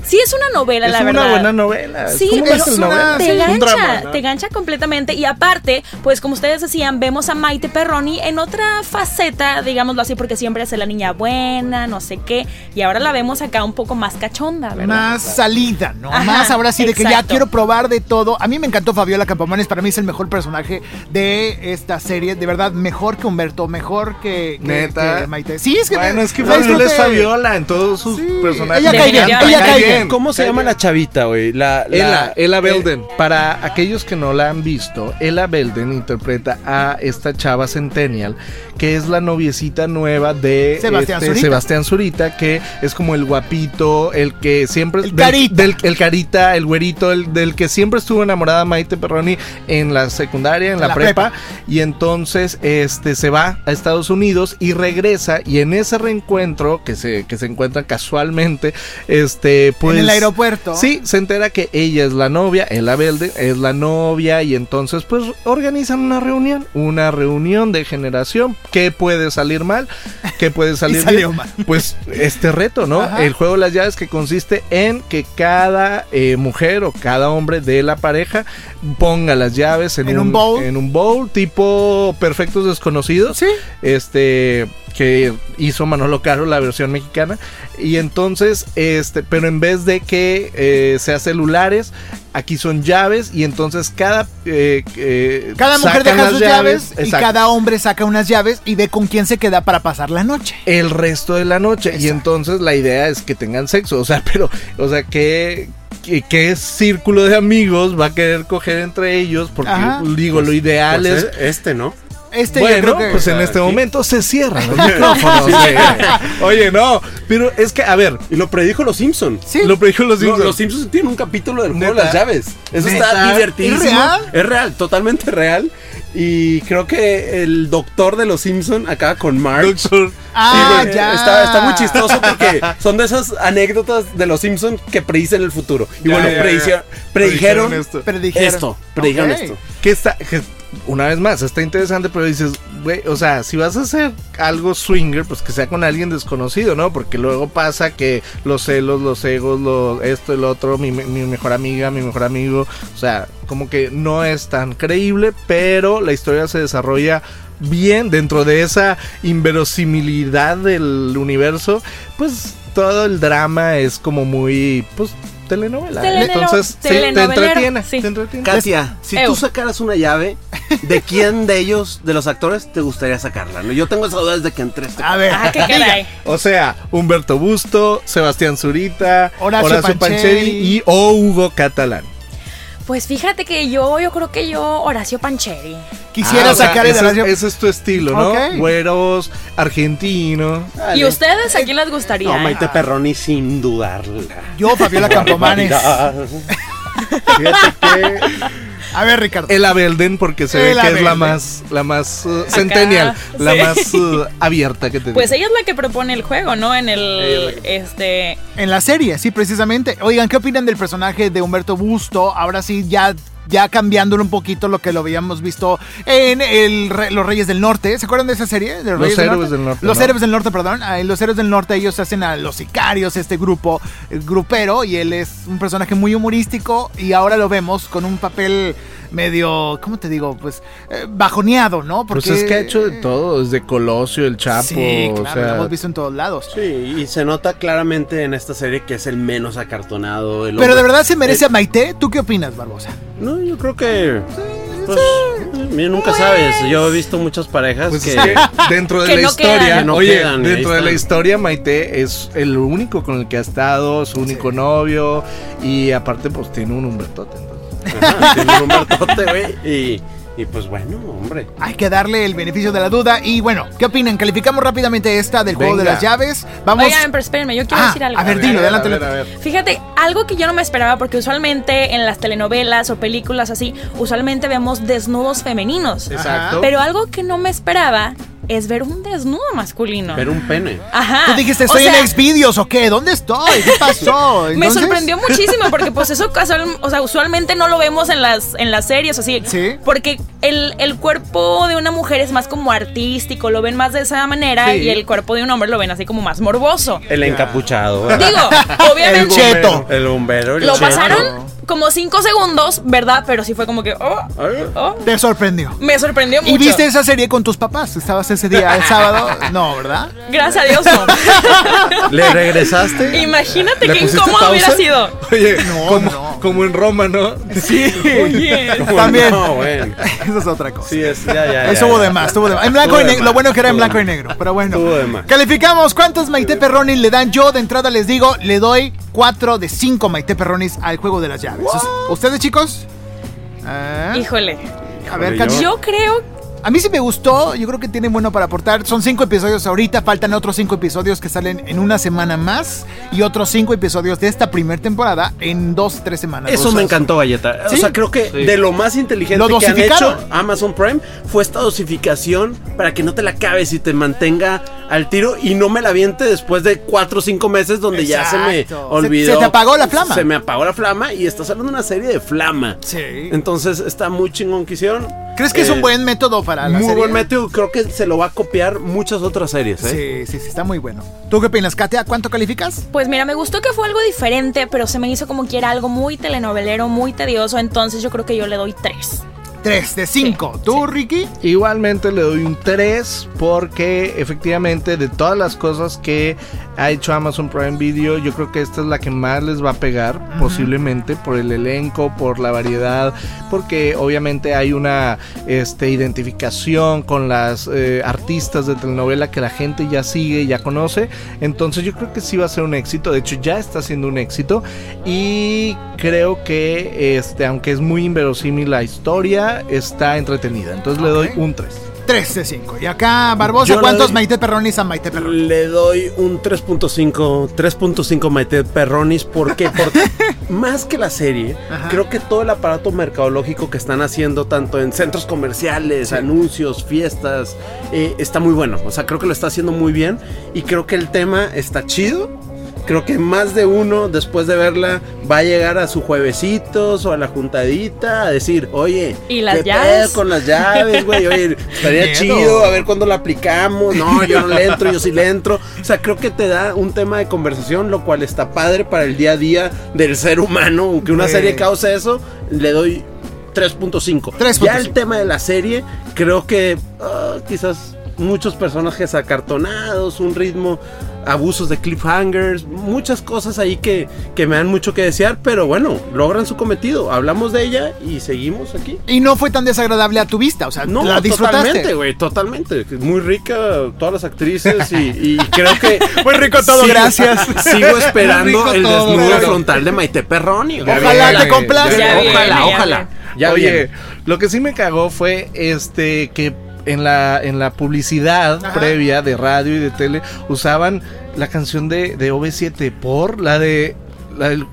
Sí, es una novela, es la una verdad. buena novela. Sí, ¿Cómo pero ves el es una- novela? te sí, gancha, un drama, ¿no? te gancha completamente. Y aparte, pues como ustedes decían, vemos a Maite Perroni en otra faceta, digámoslo así, porque siempre hace la niña buena, no sé qué. Y ahora la vemos acá un poco más cachonda, ¿verdad? Más salida, ¿no? Ajá, más ahora sí de que ya quiero probar de todo. A mí me encantó Fabiola Campomanes, para mí es el mejor personaje de esta serie, de verdad, mejor que Humberto, mejor que, que- Neta. que Maite. Sí, es que Bueno, es que Fabiola es. Fabiola en todos sus Sí, personajes. ella cae bien, ella cae bien. ¿Cómo se llama la chavita, güey? La, la- Ella, Ella eh, Belden. Para aquellos que no la han visto, Ella Belden interpreta a esta chava Centennial, que es la noviecita nueva de Sebastián este, Zurita. Sebastián Zurita, que es como el guapito, el que siempre... El del- carita. Del, el carita, el güerito, el del que siempre estuvo enamorada Maite Perroni en la secundaria, en la, la prepa, prepa. y entonces este se va a Estados Unidos y regresa y en ese reencuentro que se que se encuentran casualmente este pues en el aeropuerto. Sí, se entera que ella es la novia, Ella Belden es la novia y entonces pues organizan una reunión, una reunión de generación. ¿Qué puede salir mal? ¿Qué puede salir salió bien? mal. Pues este reto, ¿no? Ajá. El juego de las llaves que consiste en que cada eh, mujer o cada hombre de la pareja ponga las llaves en, En un bowl. en un bowl tipo perfectos desconocidos Sí. este que hizo Manolo Caro la versión mexicana y entonces este pero en vez de que eh, sea celulares aquí son llaves y entonces cada eh, eh, Cada mujer deja sus llaves, y exacto, cada hombre saca unas llaves y ve con quién se queda para pasar la noche. el resto de la noche y entonces la idea es que tengan sexo o sea pero o sea que ¿Qué, qué círculo de amigos va a querer coger entre ellos? Porque Ajá. digo, lo ideal pues, es eh, este, ¿no? Este bueno, yo creo que pues en este momento se cierran los micrófonos. eh. Oye, no, pero es que, a ver, Y lo predijo los Simpson. Sí. lo predijo los No, Simpsons. los Simpsons tienen un capítulo del juego de las llaves. Eso ¿Neta? está divertidísimo. ¿Es real? Es real, totalmente real. Y creo que el doctor de los Simpson acaba con. Doctor. Ah, Sí, ya. Está, está muy chistoso porque son de esas anécdotas de los Simpsons que predicen el futuro. Y Ya, bueno, ya, ya. predijeron, predijeron, Predijeron esto. Predijeron esto. Que está, que, una vez más, está interesante, pero dices, güey, o sea, si vas a hacer algo swinger, pues que sea con alguien desconocido, ¿no? Porque luego pasa que los celos, los egos, lo, esto, el otro, mi, mi mejor amiga, mi mejor amigo, o sea, como que no es tan creíble, pero la historia se desarrolla bien dentro de esa inverosimilidad del universo, pues todo el drama es como muy, pues, telenovela. Entonces, sí, te entretiene, sí. te entretiene. Katia, si tú sacaras una llave, ¿de quién de ellos, de los actores, te gustaría sacarla? ¿no? Yo tengo esa duda desde que entré a este A ver, Ah, qué caray. O sea, Humberto Busto, Sebastián Zurita, Horacio Horacio, Pancheri. Pancheri y o Hugo Catalán. Pues fíjate que yo, yo creo que yo, Horacio Pancheri. quisiera Ah, o sea, sacar el ese, Horacio- ese es tu estilo, ¿no? Ok. Güeros, argentino. ¿Y ustedes a quién les gustaría? No, Maite Perroni sin dudarla. Yo, Fabiola Campomanes. Fíjate que A ver, Ricardo. Ella Belden, porque se ve que es la más, la más uh, centennial, la sí. más uh, abierta que te Pues ella es la que propone el juego, ¿no? En el, este, En la serie, sí, precisamente. Oigan, ¿qué opinan del personaje de Humberto Busto? Ahora sí, ya, ya cambiándolo un poquito lo que lo habíamos visto en el Re- Los Reyes del Norte. ¿Se acuerdan de esa serie? De Los Héroes del Norte, Los ¿no? Héroes del Norte, perdón. Ah, en Los Héroes del Norte ellos hacen a los sicarios, este grupo el grupero, y él es un personaje muy humorístico y ahora lo vemos con un papel medio, ¿cómo te digo? Pues eh, bajoneado, ¿no? Pues es que ha hecho de todo, desde Colosio, el Chapo, Sí, o claro, sea, lo hemos visto en todos lados. Sí, y se nota claramente en esta serie que es el menos acartonado. el Pero de verdad se merece Eh, a Maite. ¿Tú qué opinas, Barbosa? No, yo creo que. Pues, mira, nunca sabes. Yo he visto muchas parejas Pues que. es que dentro de Que la no historia, quedan. Que no oye, quedan, dentro de la historia Maite es el único con el que ha estado, su único novio y aparte pues tiene un Humbertote. entonces. Ajá, tiene un Humbertote, güey. Y, y pues bueno, hombre. Hay que darle el beneficio de la duda. Y bueno, ¿qué opinan? Calificamos rápidamente esta del juego de las llaves. Vamos. Oigan, pero espérenme, yo quiero Ah, decir algo. a ver, dilo, adelante. a ver, a ver. Fíjate, algo que yo no me esperaba, porque usualmente en las telenovelas o películas así, usualmente vemos desnudos femeninos. Exacto. Pero algo que no me esperaba es ver un desnudo masculino. Pero un pene. Ajá. Tú dijiste, O estoy sea, en Xvideos o qué? ¿Dónde estoy? ¿Qué pasó? Me sorprendió muchísimo porque pues eso casual, o sea, usualmente no lo vemos en las en las series así. Sí. Porque el, el cuerpo de una mujer es más como artístico, lo ven más de esa manera Sí. y el cuerpo de un hombre lo ven así como más morboso. El encapuchado. Digo, obviamente El cheto. El bombero. el lo cheto. pasaron como cinco segundos, ¿verdad? Pero sí fue como que, oh, oh, Te sorprendió. me sorprendió mucho. ¿Y viste esa serie con tus papás? ¿Estabas ese día, el sábado? No, ¿verdad? Gracias a Dios, no. ¿Le regresaste? Imagínate ¿Le qué incómodo hubiera sido. Oye, No, como, no. como en Roma, ¿no? Sí. Oye. También. No, bueno. Eso es otra cosa. Sí, es, ya, ya. Eso ya, hubo ya. de más, estuvo de más. En blanco y negro. Lo bueno que era en blanco y negro. Pero bueno. Estuvo de más. Calificamos. ¿Cuántos Maite Perronis le dan? Yo de entrada les digo, le doy 4 de 5 Maite Perronis al juego de las llaves. ¿Ustedes, chicos? Ah, Híjole. a ver, Cami. Yo creo A mí sí me gustó, yo creo que tiene bueno para aportar. Son cinco episodios ahorita, faltan otros cinco episodios que salen en una semana más y otros cinco episodios de esta primera temporada en dos, tres semanas. Eso me encantó, Galleta. ¿Sí? O sea, creo que de lo más inteligente Lo que han hecho Amazon Prime fue esta dosificación para que no te la acabes y te mantenga al tiro y no me la viente después de cuatro o cinco meses donde ya se me olvidó. Se- se te apagó la flama. Se me apagó la flama y estás hablando de una serie de flama. Sí. Entonces está muy chingón que hicieron. ¿Crees que es un Eh, buen método para la Muy serie? buen método. Creo que se lo va a copiar muchas otras series. ¿eh? Sí, sí, sí, está muy bueno. ¿Tú qué opinas, Katia? ¿Cuánto calificas? Pues mira, me gustó que fue algo diferente, pero se me hizo como que era algo muy telenovelero, muy tedioso, entonces yo creo que yo le doy tres. 3 de 5. ¿Tú, Ricky? Igualmente le doy un 3 porque efectivamente de todas las cosas que ha hecho Amazon Prime Video, yo creo que esta es la que más les va a pegar, posiblemente por el elenco, por la variedad, porque obviamente hay una este, identificación con las eh, artistas de telenovela que la gente ya sigue, ya conoce. Entonces yo creo que sí va a ser un éxito, de hecho ya está siendo un éxito y creo que este, aunque es muy inverosímil la historia, está entretenida. Entonces le doy un 3. 3 de 5. Y acá, Barbosa, Yo ¿cuántos doy- Maite Perronis a Maite Perronis? Le doy un 3.5, 3.5 Maite Perronis. ¿Por qué? Porque más que la serie, Ajá. creo que todo el aparato mercadológico que están haciendo, tanto en centros comerciales, anuncios, fiestas, eh, está muy bueno. O sea, creo que lo está haciendo muy bien y creo que el tema está chido. Creo que más de uno después de verla va a llegar a su juevesitos o a la juntadita a decir, oye, ¿Y las ¿qué llaves? pedo con las llaves, güey? Oye, estaría miedo. chido, a ver cuándo la aplicamos. No, yo no le entro, yo sí le entro. O sea, creo que te da un tema de conversación, lo cual está padre para el día a día del ser humano. Aunque una serie cause eso, le doy 3.5. 3.5. Ya el tema de la serie, creo que ah, quizás muchos personajes acartonados, un ritmo, abusos de cliffhangers, muchas cosas ahí que, que me dan mucho que desear, pero bueno, logran su cometido. Hablamos de ella y seguimos aquí. Y no fue tan desagradable a tu vista, o sea, No, la disfrutaste. totalmente, güey, totalmente. Muy rica todas las actrices y, y creo que... Muy rico todo, gracias. Sigo esperando el todo, desnudo claro. frontal de Maite Perroni. güey. Ojalá te complace. Ojalá, ya ojalá. Oye, lo que sí me cagó fue este que en la, en la publicidad Ajá. previa de radio y de tele usaban la canción de, de OV7 por la de la del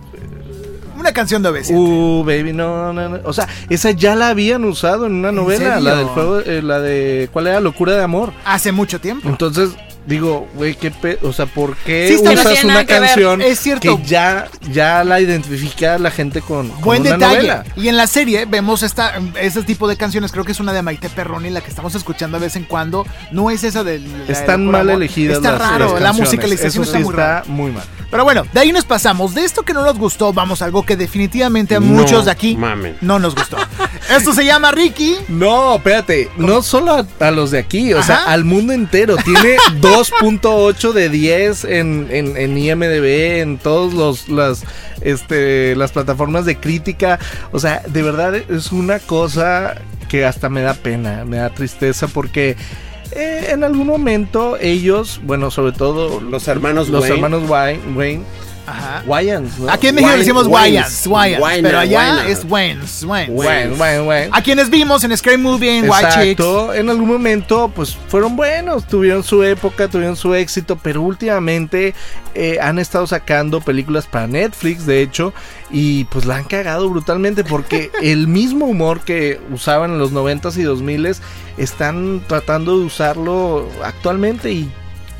Una canción de obesidad. Uh, baby, no, no, no. O sea, esa ya la habían usado en una novela, serio? la del juego, eh, la de ¿cuál era? Locura de amor. Hace mucho tiempo. Entonces, digo, güey, qué pe o sea, ¿por qué Sí, usas una que canción Es cierto. que ya ya la identifica la gente con, con Buen una detalle. novela? Y en la serie vemos esta, ese tipo de canciones. Creo que es una de Maite Perroni, la que estamos escuchando de vez en cuando. No es esa de. la de Están Locura mal elegidas Está las, raro. las la musicalización Eso está sí muy está muy mal. Pero bueno, de ahí nos pasamos. De esto que no nos gustó, vamos a algo que definitivamente a No muchos de aquí mamen. no nos gustó. Esto se llama Ricky. No, espérate, no solo a, a los de aquí, o sea, al mundo entero. Tiene 2.8 de 10 en, en, en IMDB, en todas los, las, este, las plataformas de crítica. O sea, de verdad es una cosa que hasta me da pena, me da tristeza porque... eh, en algún momento ellos, bueno, sobre todo Los hermanos los Wayne. hermanos Wayne, Wayne Ajá. Wayans, ¿no? Aquí en México le decimos Wayans, Wayans, Wayans, Wayna, pero allá es Wayans, Wayans. Wayne, Wayne, Wayne. A quienes vimos en Scary Movie, en White Chicks. Exacto, en algún momento pues fueron buenos, tuvieron su época, tuvieron su éxito, pero últimamente eh, han estado sacando películas para Netflix, de hecho, y pues la han cagado brutalmente porque el mismo humor que usaban en los 90s y 2000s están tratando de usarlo actualmente y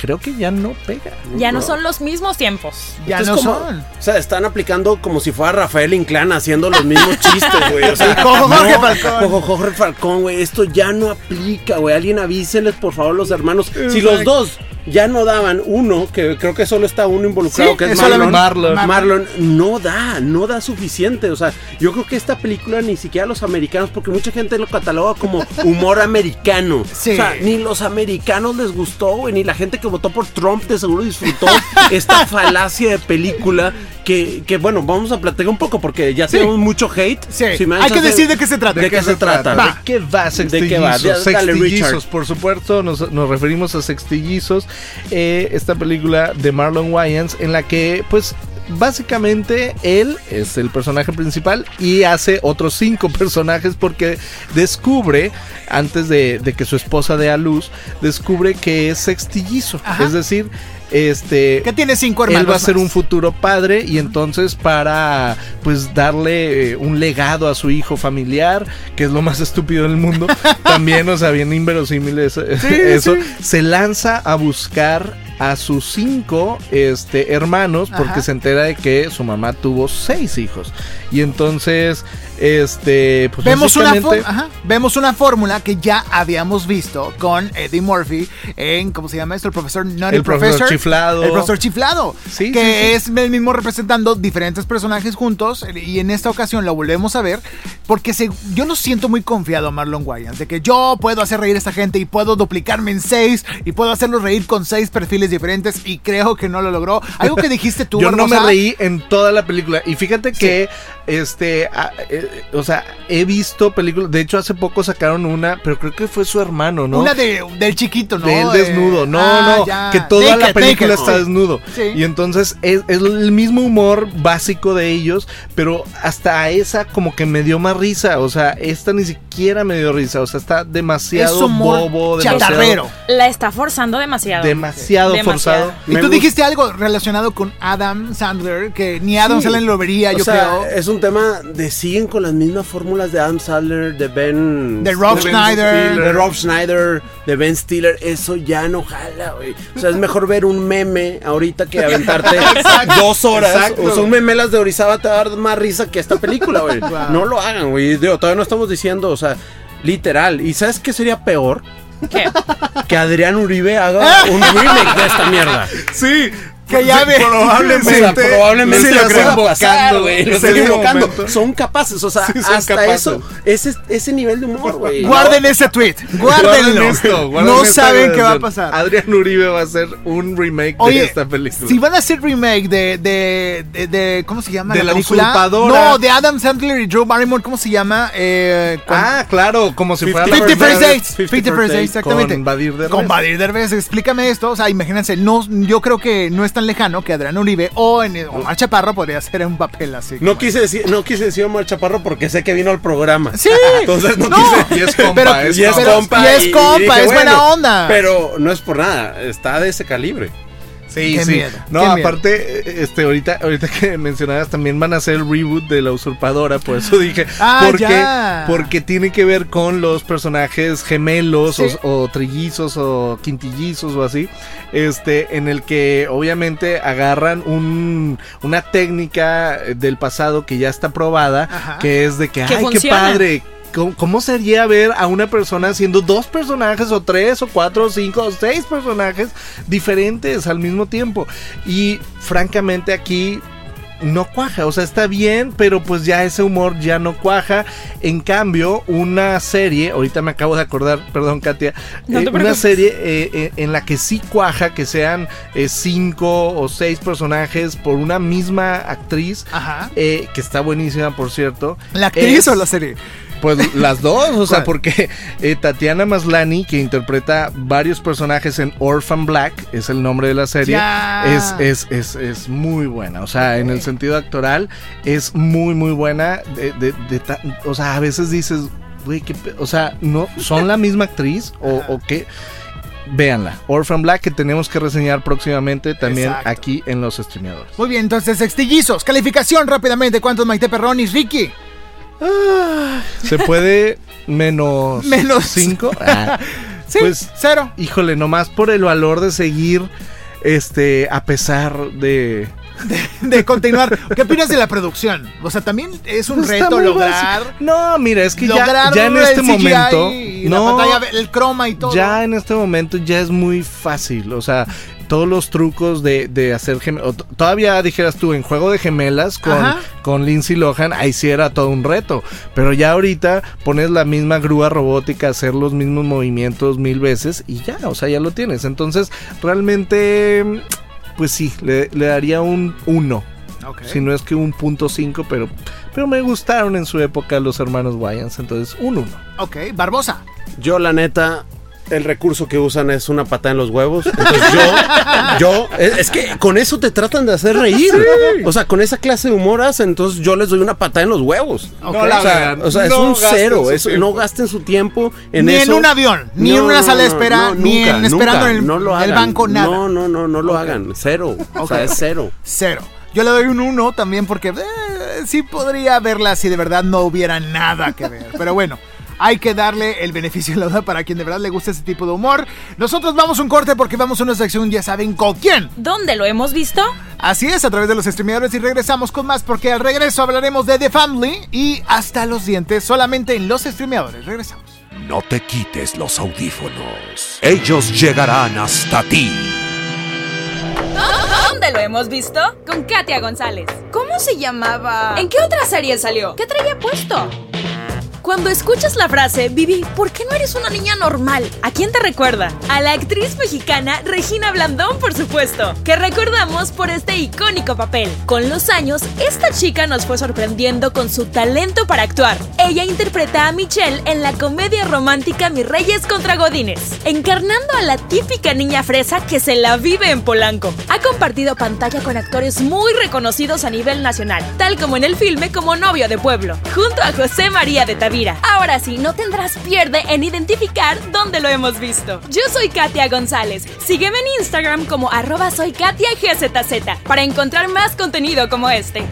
creo que ya no pega. Ya no son los mismos tiempos. Ya Esto no como- son. O sea, están aplicando como si fuera Rafael Inclán haciendo los mismos chistes, güey. O sea, Cojo Jorge Falcón. Cojo Jorge Falcón, güey. Esto ya no aplica, güey. Alguien avíseles, por favor, los hermanos. Si los dos ya no daban uno, que creo que solo está uno involucrado, Sí, que es es Marlon. solamente Marlon. Marlon. no da, no da suficiente. O sea, yo creo que esta película ni siquiera los americanos, porque mucha gente lo cataloga como humor americano. Sí. O sea, ni los americanos les gustó, güey, ni la gente que votó por Trump de seguro disfrutó esta falacia de película que, que, bueno, vamos a platicar un poco porque ya tenemos mucho hate. Sí. Si me Hay que decir de qué se trata. ¿De qué se trata? Va. ¿De qué va ¿De qué va? Sextillizos? Dale, Sextillizos, por supuesto, nos, nos referimos a Sextillizos, eh, esta película de Marlon Wayans en la que, pues, básicamente él es el personaje principal y hace otros cinco personajes porque descubre, antes de, de que su esposa dé a luz, descubre que es sextillizo, Ajá. es decir, este... Que tiene cinco hermanos. Él va a ser más. un futuro padre y entonces para pues darle eh, un legado a su hijo familiar, que es lo más estúpido del mundo, también, o sea, bien inverosímil eso, eso, se lanza a buscar a sus cinco este, hermanos porque Ajá. se entera de que su mamá tuvo seis hijos. Y entonces, este, pues Vemos una, básicamente- fó- ajá, vemos una fórmula que ya habíamos visto con Eddie Murphy en, ¿cómo se llama esto? El profesor El profesor chiflado. El profesor chiflado. Sí, que sí, es el mismo representando diferentes personajes juntos. Y en esta ocasión lo volvemos a ver. Porque se- yo no siento muy confiado a Marlon Wayans. De que yo puedo hacer reír a esta gente y puedo duplicarme en seis. Y puedo hacerlos reír con seis perfiles diferentes. Y creo que no lo logró. Algo que dijiste tú, Yo no me reí en toda la película. Y fíjate que, este, a- eh, o sea, he visto películas. De hecho, hace poco sacaron una, pero creo que fue su hermano, ¿no? Una de, del chiquito, ¿no? de él De- desnudo. No, Ah, no, ya. que toda la película está desnudo. Sí. Y entonces es, es el mismo humor básico de ellos, pero hasta esa como que me dio más risa. O sea, esta ni siquiera me dio risa. O sea, está demasiado Es humor bobo, demasiado, chatarrero. La está forzando demasiado. demasiado Demasiado. forzado. Y tú dijiste algo relacionado con Adam Sandler, que ni Adam Sí. Sandler lo vería, O yo sea, creo. es un tema de siguen con las mismas fórmulas de Adam Sandler, de Ben. De Rob Schneider. Stiller, De Rob Schneider, de Ben Stiller. Eso ya no jala, güey. O sea, es mejor ver un meme ahorita que aventarte dos horas. Exacto. O sea, un meme las de Orizaba te va a dar más risa que esta película, güey. No lo hagan, güey. Digo, todavía no estamos diciendo, o sea, literal. ¿Y sabes qué sería peor? ¿Qué? Que Adrián Uribe haga un remake de esta mierda. Sí, Que ya ve- O sea, probablemente se lo están invocando, güey. Están invocando. Son capaces, o sea, Sí, hasta capaces. eso, ese, ese nivel de humor, güey. Guarden ese tweet, guárdenlo. Guarden esto, guarden no saben qué va a pasar. Adrián Uribe va a hacer un remake Oye, de esta película. si van a hacer remake de, de, de, de- ¿cómo se llama De la película? usurpadora. No, de Adam Sandler y Drew Barrymore, ¿cómo se llama? Eh, Ah, claro, como si fuera la 50 primera First. Dates. 50 First Dates, exactamente. Con Badir Derbez. Con Badir Derbez, explícame esto. O sea, imagínense, no, yo creo que no es tan lejano que Adrián Uribe o en Omar Chaparro podría hacer un papel así. No quise decir, no quise decir Omar Chaparro porque sé que vino al programa. Sí. Entonces no, No. quise. Y es compa, Pero- es Y es compa. y es compa, es buena onda. Pero no es por nada, está de ese calibre. Sí, Qué sí. miedo, no, miedo. aparte, este, ahorita, ahorita que mencionabas también van a hacer el reboot de la usurpadora, por eso dije, Ah, porque, ya. porque tiene que ver con los personajes gemelos Sí. o, o trillizos o quintillizos o así, este, en el que obviamente agarran un, una técnica del pasado que ya está probada, Ajá. que es de que, Que ay, qué padre. ¿Cómo, sería ver a una persona haciendo dos personajes o tres o cuatro o cinco o seis personajes diferentes al mismo tiempo? Y francamente aquí no cuaja, o sea, está bien, pero pues ya ese humor ya no cuaja. En cambio, una serie, ahorita me acabo de acordar, perdón Katia, No eh, una serie eh, eh, en la que sí cuaja, que sean eh, cinco o seis personajes por una misma actriz, Ajá. eh, que está buenísima, por cierto. ¿La actriz es- o la serie? Pues las dos, o sea, porque eh, Tatiana Maslany, que interpreta varios personajes en Orphan Black, es el nombre de la serie, es, es, es, es muy buena. O sea, en el sentido actoral, es muy, muy buena. De, de- de ta- o sea, a veces dices, güey, qué o sea, ¿no son la misma actriz o, o qué? Véanla, Orphan Black, que tenemos que reseñar próximamente también Exacto. aquí en los streameadores. Muy bien, entonces, extillizos. Calificación rápidamente. ¿Cuántos Maite Perronis, Ricky? ¿Se puede menos Menos. 5? Sí, Pues- cero. Híjole, nomás por el valor de seguir, este, a pesar de... De continuar. ¿Qué opinas de la producción? O sea, también es un Pues reto lograr. básico. No, mira, es que ya, en este momento... y no, la pantalla, el croma y todo. ya en este momento ya es muy fácil, o sea... Todos los trucos de, de hacer gemelas. Todavía dijeras tú, en juego de gemelas con, Ajá. con Lindsay Lohan, ahí sí era todo un reto. Pero ya ahorita pones la misma grúa robótica, hacer los mismos movimientos mil veces y ya, o sea, ya lo tienes. Entonces, realmente, pues sí, le, le daría un 1. Ok. Si no es que un punto 5, pero, pero me gustaron en su época los hermanos Wayans, entonces un 1. Ok, Barbosa. Yo, la neta, el recurso que usan es una patada en los huevos. Entonces yo, yo, es, es que con eso te tratan de hacer reír. O sea, con esa clase de humor hacen, entonces yo les doy una patada en los huevos. Ok. No la O sea, o sea, es un cero. es- no gasten su tiempo en Ni en eso. un avión, ni en una sala de espera, ni en esperando en el- no lo en el hagan. banco, nada. No, no, no, no lo hagan. Cero. O sea, es cero. Cero. Yo le doy un 1 también porque eh, sí podría verla si de verdad no hubiera nada que ver. Pero bueno, hay que darle el beneficio de la duda para quien de verdad le gusta ese tipo de humor. Nosotros vamos a un corte porque vamos a una sección, ya saben con quién. ¿Dónde lo hemos visto? Así es, a través de los streameadores y regresamos con más porque al regreso hablaremos de The Family y hasta los dientes solamente en los streameadores. Regresamos. No te quites los audífonos. Ellos llegarán hasta ti. ¿Dónde lo hemos visto? Con Katia González. ¿Cómo se llamaba? ¿En qué otra serie salió? ¿Qué traía puesto? Cuando escuchas la frase, Vivi, ¿por qué no eres una niña normal? ¿A quién te recuerda? A la actriz mexicana Regina Blandón, por supuesto, que recordamos por este icónico papel. Con los años, esta chica nos fue sorprendiendo con su talento para actuar. Ella interpreta a Michelle en la comedia romántica Mis Reyes contra Godines, encarnando a la típica niña fresa que se la vive en Polanco. Ha compartido pantalla con actores muy reconocidos a nivel nacional, tal como en el filme como novio de pueblo, junto a José María de Tavira. Ahora sí, no tendrás pierde en identificar dónde lo hemos visto. Yo soy Katia González. Sígueme en Instagram como arroba soy Katia GZZ para encontrar más contenido como este.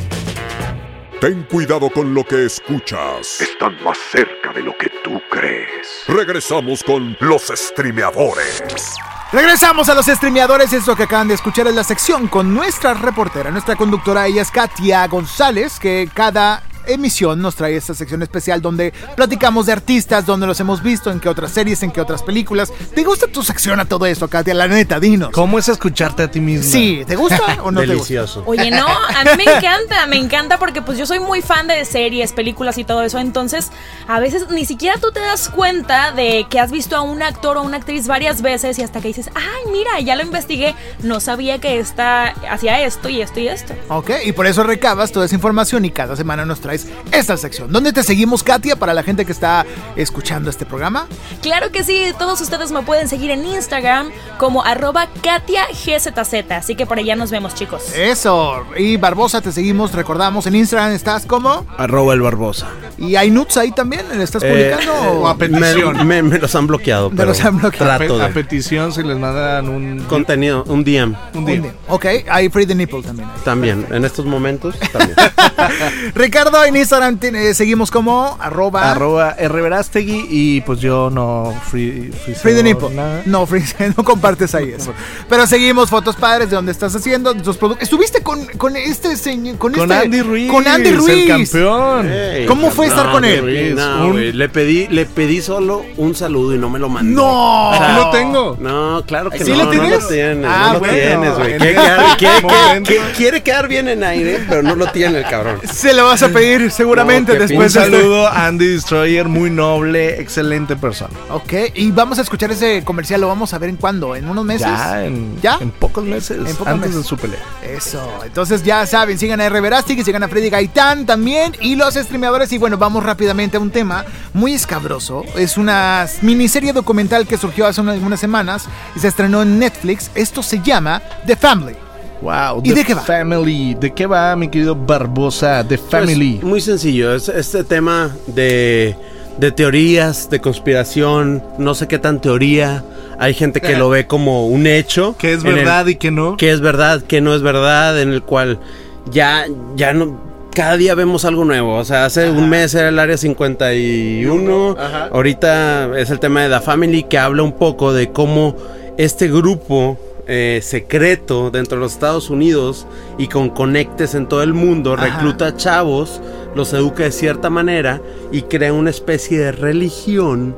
Ten cuidado con lo que escuchas. Están más cerca de lo que tú crees. Regresamos con los streameadores. Regresamos a los streameadores. Esto que acaban de escuchar es la sección con nuestra reportera, nuestra conductora. Ella es Katia González, que cada emisión nos trae esta sección especial donde platicamos de artistas, donde los hemos visto, en qué otras series, en qué otras películas. ¿Te gusta tu sección a todo esto, Katia? La neta, dinos. ¿Cómo es escucharte a ti mismo? Sí, ¿te gusta o no te gusta? Delicioso. Oye, no, a mí me encanta, me encanta porque pues yo soy muy fan de series, películas y todo eso, entonces a veces ni siquiera tú te das cuenta de que has visto a un actor o una actriz varias veces y hasta que dices, ay, mira, ya lo investigué, no sabía que esta hacía esto y esto y esto. Ok, y por eso recabas toda esa información y cada semana nos traes esta sección. ¿Dónde te seguimos, Katia, para la gente que está escuchando este programa? Claro que sí, todos ustedes me pueden seguir en Instagram como arroba KatiaGZZ, así que por allá nos vemos chicos. Eso. Y Barbosa, te seguimos, recordamos, en Instagram estás como... Arroba el Barbosa. Y hay nudes ahí también, ¿estás Eh, publicando? o a petición. Me, me- me los han bloqueado. Me pero los han bloqueado. Trato A de. petición petición si les mandan un Contenido, un DM. un día. Ok, hay Free the Nipple también. También, en estos momentos también. Ricardo no, en Instagram eh, seguimos como arroba. Arroba rverastegui y pues yo no free, free, Free the nipple. nada. No, free, no compartes ahí eso. Pero seguimos fotos padres de donde estás haciendo tus productos. Estuviste con, con este señor. Con, Con este- Andy Ruiz. Con Andy El Ruiz. campeón. Ey, ¿Cómo fue estar con él? bien, no, Un- güey, le pedí, le pedí solo un saludo y no me lo mandó. No. Aquí lo tengo. No, claro que ¿Sí no, lo no tienes? lo tienes, Ah, no lo bueno. tienes, güey. En Quiere quedar, quiere- momento. quiere- quiere quedar bien en aire, pero no lo tiene el cabrón. Se lo vas a pedir seguramente No, después Un de este- saludo a Andy Destroyer, muy noble, excelente persona. Ok, y vamos a escuchar ese comercial. Lo vamos a ver en cuándo, en unos meses. Ya en, ¿Ya? en pocos meses, En pocos antes meses. de su pelea. Eso, entonces ya saben, sigan a R. Verástig y sigan a Freddy Gaitán también y los streameadores. Y bueno, vamos rápidamente a un tema muy escabroso. Es una miniserie documental que surgió hace unas- algunas semanas y se estrenó en Netflix. Esto se llama The Family. Wow, ¿Y The de qué va? Family. ¿De qué va, mi querido Barbosa? The Family. Pues, muy sencillo, es este tema de, de teorías, de conspiración, no sé qué tan teoría. Hay gente que lo ve como un hecho. que es el- verdad y que no. que es verdad, que no es verdad, en el cual ya, ya no, cada día vemos algo nuevo. O sea, hace un mes era el área 51, Ajá. ahorita es el tema de The Family que habla un poco de cómo este grupo eh, secreto dentro de los Estados Unidos y con conectes en todo el mundo Ajá. recluta chavos, los educa de cierta manera y crea una especie de religión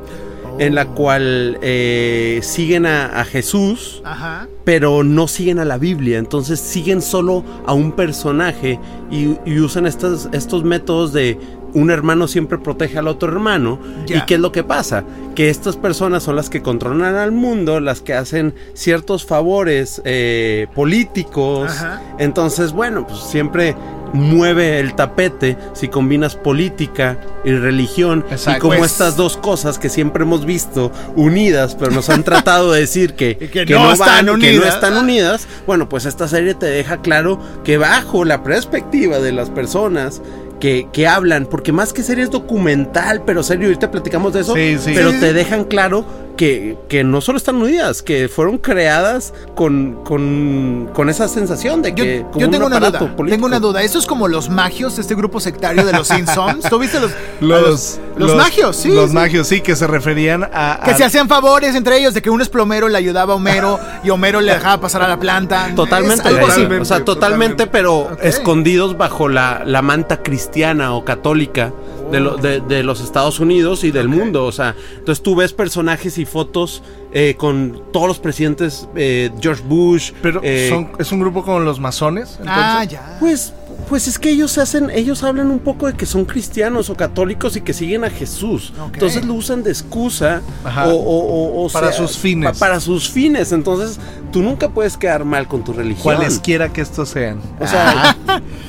en la cual eh, siguen a- a Jesús Ajá. pero no siguen a la Biblia, entonces siguen solo a un personaje y, y usan estos, estos métodos de un hermano siempre protege al otro hermano. ¿Y qué es lo que pasa? Que estas personas son las que controlan al mundo, las que hacen ciertos favores eh, políticos. Ajá. Entonces, bueno, pues siempre mueve el tapete si combinas política y religión y Exacto. como Pues- estas dos cosas que siempre hemos visto unidas pero nos han tratado de decir que, Y que no están van, que no están unidas bueno pues esta serie te deja claro que bajo la perspectiva de las personas que, que hablan, porque más que serie es documental, pero serio, ahorita platicamos de eso, Sí, sí. pero Sí, te dejan claro que, que no solo están unidas, que fueron creadas con, con, con esa sensación de Yo, que yo un tengo una aparato duda. político. Tengo una duda. ¿Eso es como los magios, este grupo sectario de los Simpsons? ¿Tú viste los, a Los, los, magios? Sí. Los sí. magios, sí, que se referían a. Que a- se hacían favores entre ellos de que uno es plomero le ayudaba a Homero y Homero le dejaba pasar a la planta. Totalmente, algo así. güey. o sea, totalmente, totalmente. pero Ok. escondidos bajo la, la manta cristiana o católica de, lo- de- de los Estados Unidos y del mundo. O sea, entonces tú ves personajes y fotos eh, con todos los presidentes, eh, George Bush. Pero eh, son, es un grupo con los masones. Ah, entonces? ya. Pues, pues es que ellos hacen, ellos hablan un poco de que son cristianos o católicos y que siguen a Jesús. Entonces lo usan de excusa Ajá. o, o- o- o Para sea, sus fines. pa- para sus fines. Entonces tú nunca puedes quedar mal con tu religión. Cualesquiera que estos sean. O sea,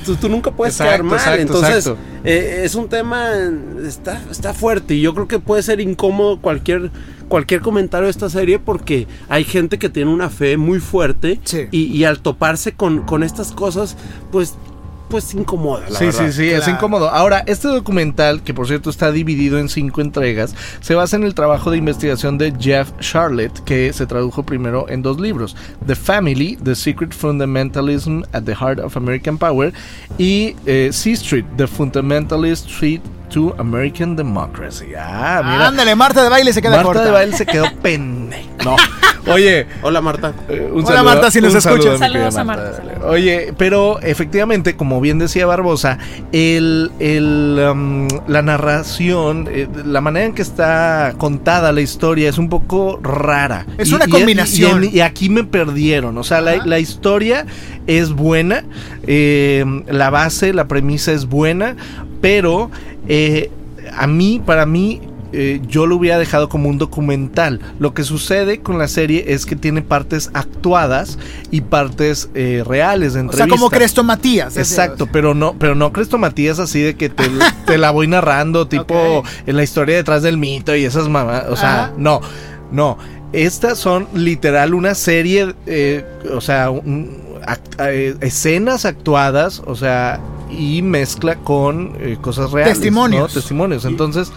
tú, tú nunca puedes Exacto, quedar mal. exacto, Entonces, exacto. eh, es un tema, está, está fuerte y yo creo que puede ser incómodo cualquier, cualquier comentario de esta serie porque hay gente que tiene una fe muy fuerte Sí. y, y al toparse con, con estas cosas, pues, pues incomoda. La sí, verdad. sí, sí, es incómodo. Ahora, este documental, que por cierto está dividido en cinco entregas, se basa en el trabajo de investigación de Jeff Charlotte, que se tradujo primero en dos libros: The Family, The Secret Fundamentalism at the Heart of American Power, y eh, C Street, The Fundamentalist Street to American Democracy. Ah, mira. Ándale, Marta de baile se queda Marta corta. de baile se quedó pene. No. Oye, Hola Marta. eh, un Hola, Marta, si nos escuchas. Saludos a Marta, saludos. Oye, pero efectivamente, como bien decía Barbosa, el, el, um, la narración, eh, la manera en que está contada la historia es un poco rara. Es una combinación. Y, y aquí me perdieron. O sea, la, la historia es buena, eh, la base, la premisa es buena, pero eh, a mí, para mí, eh, yo lo hubiera dejado como un documental. Lo que sucede con la serie es que tiene partes actuadas y partes eh, reales de O sea, como Cresto Matías. Exacto, pero no, pero no Cresto Matías así de que te, te la voy narrando, tipo en la historia detrás del mito y esas mamás. O sea, Ajá. no, no. Estas son literal una serie, eh, o sea, un- act- escenas actuadas, o sea, y mezcla con eh, cosas reales. Testimonios. ¿no? Testimonios. Entonces,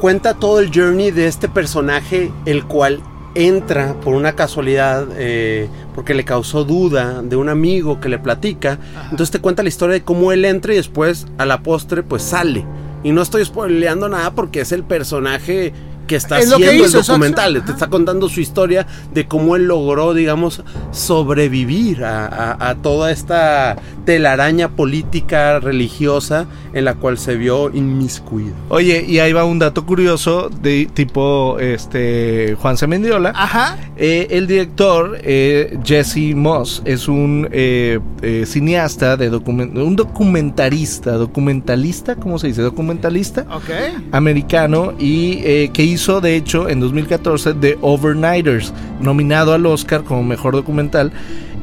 Cuenta todo el journey de este personaje, el cual entra por una casualidad, eh, porque le causó duda de un amigo que le platica. Entonces te cuenta la historia de cómo él entra y después a la postre pues sale. Y no estoy spoileando nada porque es el personaje que está Es lo que haciendo hizo, el documental. Te está contando su historia de cómo él logró, digamos, sobrevivir a, a- a toda esta telaraña política religiosa en la cual se vio inmiscuido. Oye, y ahí va un dato curioso de tipo este Juan C. Mendiola. Ajá. Eh, el director eh, Jesse Moss es un eh, eh, cineasta de document un documentarista, documentalista, ¿cómo se dice? Documentalista Ok. americano y eh, que hizo de hecho en 2014 The Overnighters, nominado al Oscar como mejor documental.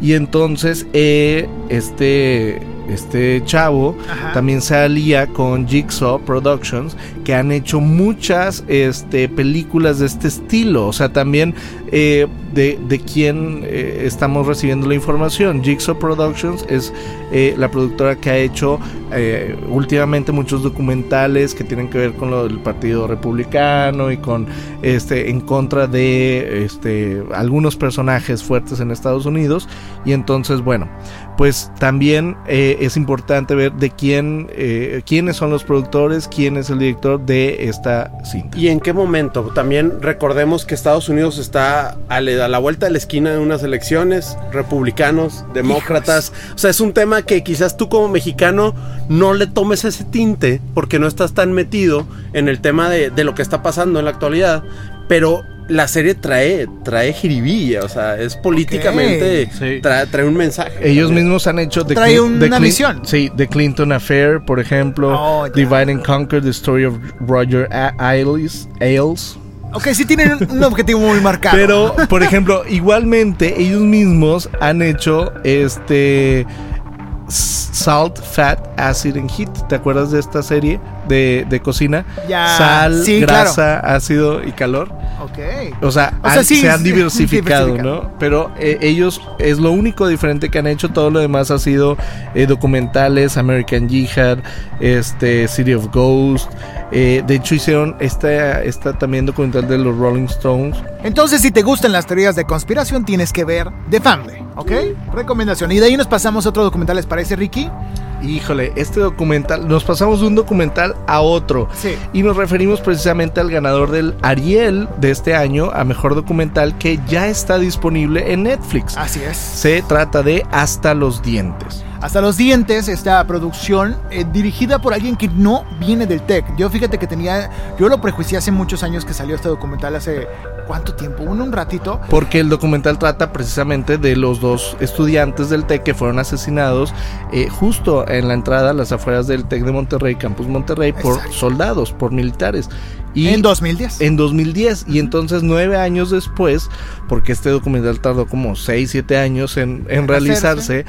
Y entonces eh, este, este chavo Ajá. también se alía con Jigsaw Productions, que han hecho muchas este, películas de este estilo. O sea, también eh, de, de quién eh, estamos recibiendo la información. Jigsaw Productions es eh, la productora que ha hecho últimamente muchos documentales que tienen que ver con lo del Partido Republicano y con este en contra de este algunos personajes fuertes en Estados Unidos y entonces bueno pues también eh, es importante ver de quién eh, quiénes son los productores quién es el director de esta cinta ¿Y en qué momento? También recordemos que Estados Unidos está a la, a la vuelta de la esquina de unas elecciones, republicanos, demócratas. O sea, es un tema que quizás tú como mexicano no le tomes ese tinte porque no estás tan metido en el tema de, de lo que está pasando en la actualidad. Pero la serie trae, trae jiribilla, o sea, es políticamente, Sí. trae, trae un mensaje. ellos también. mismos han hecho The Trae Clin- una misión. Sí, The Clinton Affair, por ejemplo. Oh. Divide and Conquer, The Story of Roger A- Ailes. Ailes. Ok, sí tienen un, objetivo muy marcado. Pero, por ejemplo, igualmente ellos mismos han hecho este Salt, Fat, Acid and Heat. ¿Te acuerdas de esta serie de, de cocina? Ya, Sal, sí, grasa, ácido y calor. Ok. O sea, O sea, han- sí, se han diversificado. ¿no? Pero eh, ellos es lo único diferente que han hecho. Todo lo demás ha sido eh, documentales, American Jihad, este City of Ghost. eh, de hecho hicieron esta, esta también documental de los Rolling Stones. Entonces, si te gustan las teorías de conspiración, tienes que ver The Family, ¿ok? Recomendación. Y de ahí nos pasamos a otro documental, ¿les parece, Ricky? Híjole, este documental, nos pasamos de un documental a otro. Sí. Y nos referimos precisamente al ganador del Ariel de este año a mejor documental que ya está disponible en Netflix. Así es. Se trata de Hasta los dientes. Hasta los dientes, esta producción eh, dirigida por alguien que no viene del tech. Yo fíjate que tenía, yo lo prejuicié hace muchos años que salió este documental, hace cuánto tiempo, uno un ratito. Porque el documental trata precisamente de los dos estudiantes del TEC que fueron asesinados eh, justo en la entrada a las afueras del TEC de Monterrey, Campus Monterrey, por Exacto. soldados, por militares. Y en 2010. en 2010 y entonces nueve años después, porque este documental tardó como 6, 7 años en, realizarse,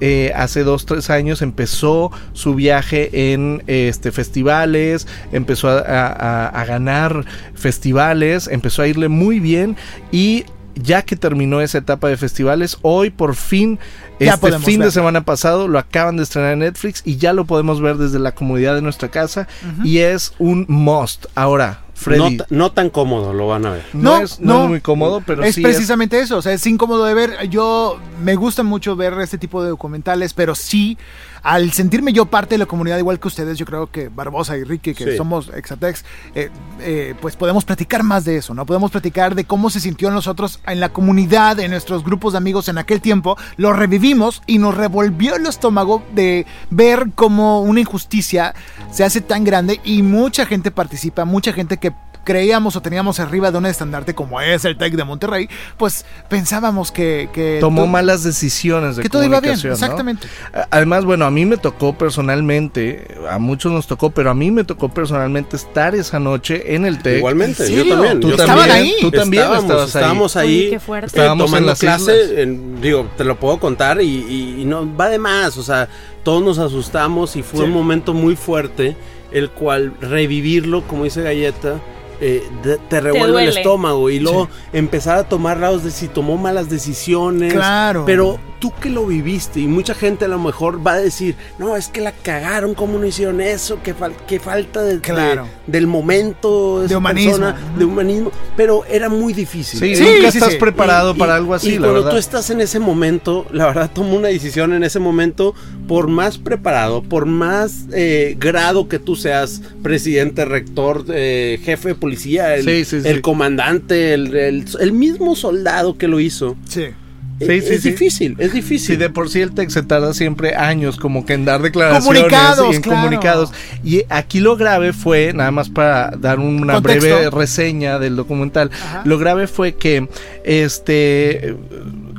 eh, hace 2, 3 años empezó su viaje en este, festivales, empezó a, a- a ganar festivales, empezó a irle muy bien y... Ya que terminó esa etapa de festivales, hoy por fin, Ya este fin de semana pasado, lo acaban de estrenar en Netflix y ya lo podemos ver desde la comodidad de nuestra casa y es un must. Ahora, no, Freddy, no tan cómodo, lo van a ver. no, es, no es muy cómodo, pero es sí precisamente eso, o sea, es incómodo de ver. Yo me gusta mucho ver este tipo de documentales, pero sí, al sentirme yo parte de la comunidad, igual que ustedes, yo creo que Barbosa y Ricky, que Sí. somos Exatex, eh, eh, pues podemos platicar más de eso, ¿no? Podemos platicar de cómo se sintió nosotros en la comunidad, en nuestros grupos de amigos en aquel tiempo, lo revivimos y nos revolvió el estómago de ver cómo una injusticia se hace tan grande y mucha gente participa, mucha gente que creíamos o teníamos arriba de un estandarte como es el TEC de Monterrey, pues pensábamos que... que tomó to- malas decisiones de Que todo iba bien, exactamente. Además, bueno, a mí me tocó personalmente, a muchos nos tocó, pero a mí me tocó personalmente estar esa noche en el TEC. Igualmente, ¿En yo también. Tú yo también, ¿Estaban ahí? Tú también estábamos, estabas ahí. estábamos ahí. Uy, qué fuerte. eh, Estábamos en tomando las clase, en- digo, te lo puedo contar y, y- y no va de más, o sea, todos nos asustamos y fue Sí. un momento muy fuerte, el cual revivirlo, como dice Galleta, eh, te revuelve el estómago y luego empezar a tomar lados de si tomó malas decisiones, Claro. pero tú que lo viviste y mucha gente a lo mejor va a decir, no, es que la cagaron, ¿cómo no hicieron eso? Que, fal que falta de, Claro. de- del momento De humanismo. persona, de humanismo, pero era muy difícil. Sí, Sí, nunca sí, estás sí. preparado Y- para y- algo así, Y la cuando verdad. tú estás en ese momento, la verdad tomo una decisión en ese momento, por más preparado, por más eh, grado que tú seas, presidente, rector, eh, jefe de policía, el comandante, el, el- el mismo soldado que lo hizo. Sí. Sí, es sí. difícil, es difícil. Sí, de por sí el TEC se tarda siempre años como que en dar declaraciones Comunicados, y en claro. comunicados. Y aquí lo grave fue, nada más para dar una Contexto. breve reseña del documental, Ajá. lo grave fue que este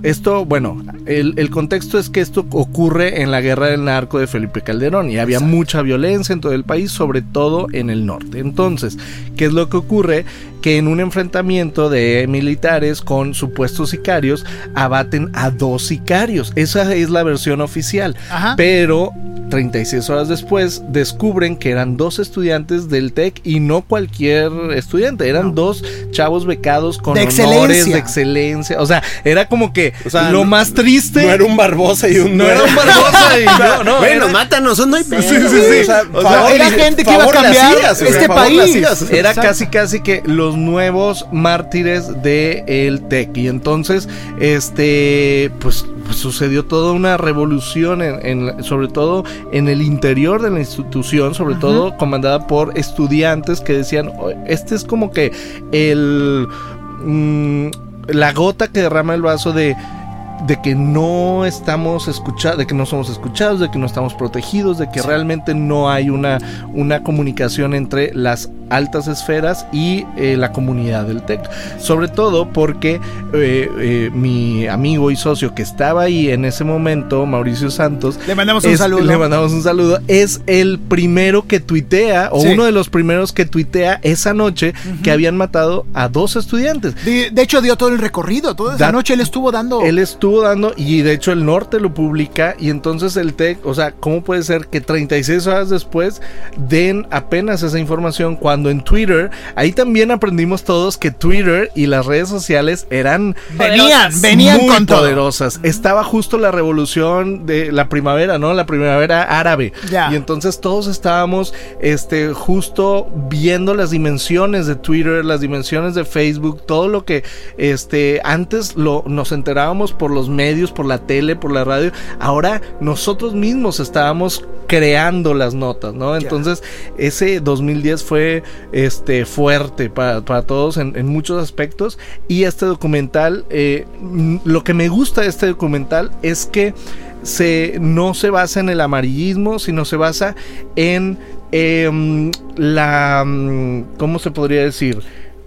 esto, bueno, el, el contexto es que esto ocurre en la guerra del narco de Felipe Calderón y había mucha violencia en todo el país, sobre todo en el norte. Entonces, ¿qué es lo que ocurre? Que en un enfrentamiento de militares con supuestos sicarios abaten a dos sicarios. Esa es la versión oficial. Ajá. Pero 36 horas después descubren que eran dos estudiantes del TEC y no cualquier estudiante, eran dos chavos becados con De honores excelencia. de excelencia. O sea, era como que O sea, lo más triste. no era un Barbosa y un No era un Barbosa y no, no, bueno, era- mátanos, no hay pedo. Sí, sí, sí. O sea, O sea, favor era le- gente que iba a cambiar hacías, este favor país. Era Exacto. casi casi que los nuevos mártires de el TEC y entonces este pues, pues sucedió toda una revolución en, en- sobre todo en el interior de la institución sobre todo comandada por estudiantes que decían "Oh, este es como que el mm, la gota que derrama el vaso de de que no estamos escuchados, de que no somos escuchados, de que no estamos protegidos, de que realmente no hay una, una comunicación entre las altas esferas y eh, la comunidad del TEC. Sobre todo porque eh, eh, mi amigo y socio que estaba ahí en ese momento, Mauricio Santos, Le mandamos un saludo. Le mandamos un saludo. Es el primero que tuitea, o Sí. uno de los primeros que tuitea esa noche que habían matado a dos estudiantes. De, de hecho, dio todo el recorrido. Toda esa noche él estuvo dando. Él estuvo dando, y de hecho el norte lo publica, y entonces el TEC, o sea, ¿cómo puede ser que 36 horas después den apenas esa información cuando en Twitter, ahí también aprendimos todos que Twitter y las redes sociales eran venían, venían muy con todo. poderosas. Estaba justo la revolución de la primavera, ¿no? La primavera árabe. Ya. Y entonces todos estábamos este justo viendo las dimensiones de Twitter, las dimensiones de Facebook, todo lo que este antes lo nos enterábamos por los medios, por la tele, por la radio, ahora nosotros mismos estábamos creando las notas, ¿no? Entonces, ese 2010 fue este fuerte para, para todos en, en muchos aspectos y este documental eh, lo que me gusta de este documental es que se, no se basa en el amarillismo, sino se basa en em, la... mm, ¿Cómo se podría decir?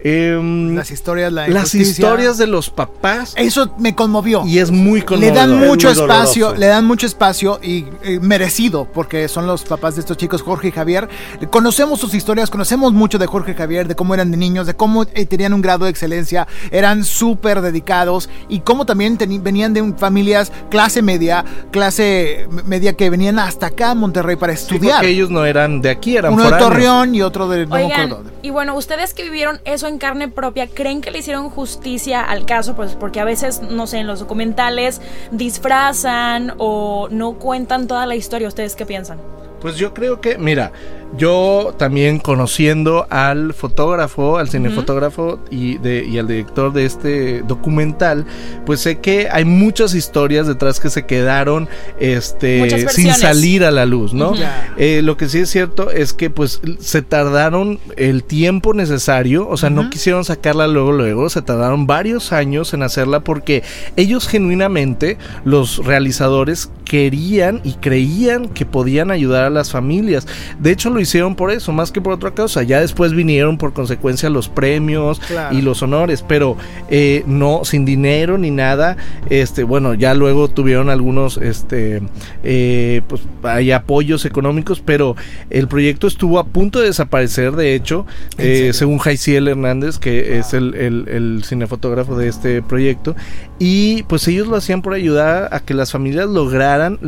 Em, Las historias, la las historias de los papás. Eso me conmovió. Y es muy Le conmovedor. dan Es mucho espacio, le dan mucho espacio y eh, merecido, porque son los papás de estos chicos, Jorge y Javier. Conocemos sus historias, conocemos mucho de Jorge y Javier, de cómo eran de niños, de cómo eh, tenían un grado de excelencia, eran súper dedicados y cómo también venían de un- familias clase media, clase media que venían hasta acá a Monterrey para Sí, estudiar. porque ellos no eran de aquí, eran Uno de. Torreón y otro de... No me Oigan, acuerdo. y bueno, ustedes que vivieron eso en carne propia, ¿creen que le hicieron justicia al caso? Pues porque a veces, no sé, en los documentales disfrazan o no cuentan toda la historia. ¿Ustedes qué piensan? Pues yo creo que, mira, yo también conociendo al fotógrafo, al cinefotógrafo y, de, y al director de este documental, pues sé que hay muchas historias detrás que se quedaron este, sin salir a la luz, ¿no? Eh, lo que sí es cierto es que pues se tardaron el tiempo necesario, o sea, no quisieron sacarla luego, luego, se tardaron varios años en hacerla porque ellos genuinamente, los realizadores, querían y creían que podían ayudar a las familias. De hecho, lo hicieron por eso, más que por otra causa. Ya después vinieron por consecuencia los premios Claro. y los honores, pero eh, no sin dinero ni nada. Este, bueno, ya luego tuvieron algunos, este, eh, pues hay apoyos económicos, pero el proyecto estuvo a punto de desaparecer. De hecho, ¿En eh, según Jaiciel Hernández, que es el, el- el cinefotógrafo de este proyecto, y pues ellos lo hacían por ayudar a que las familias lograran,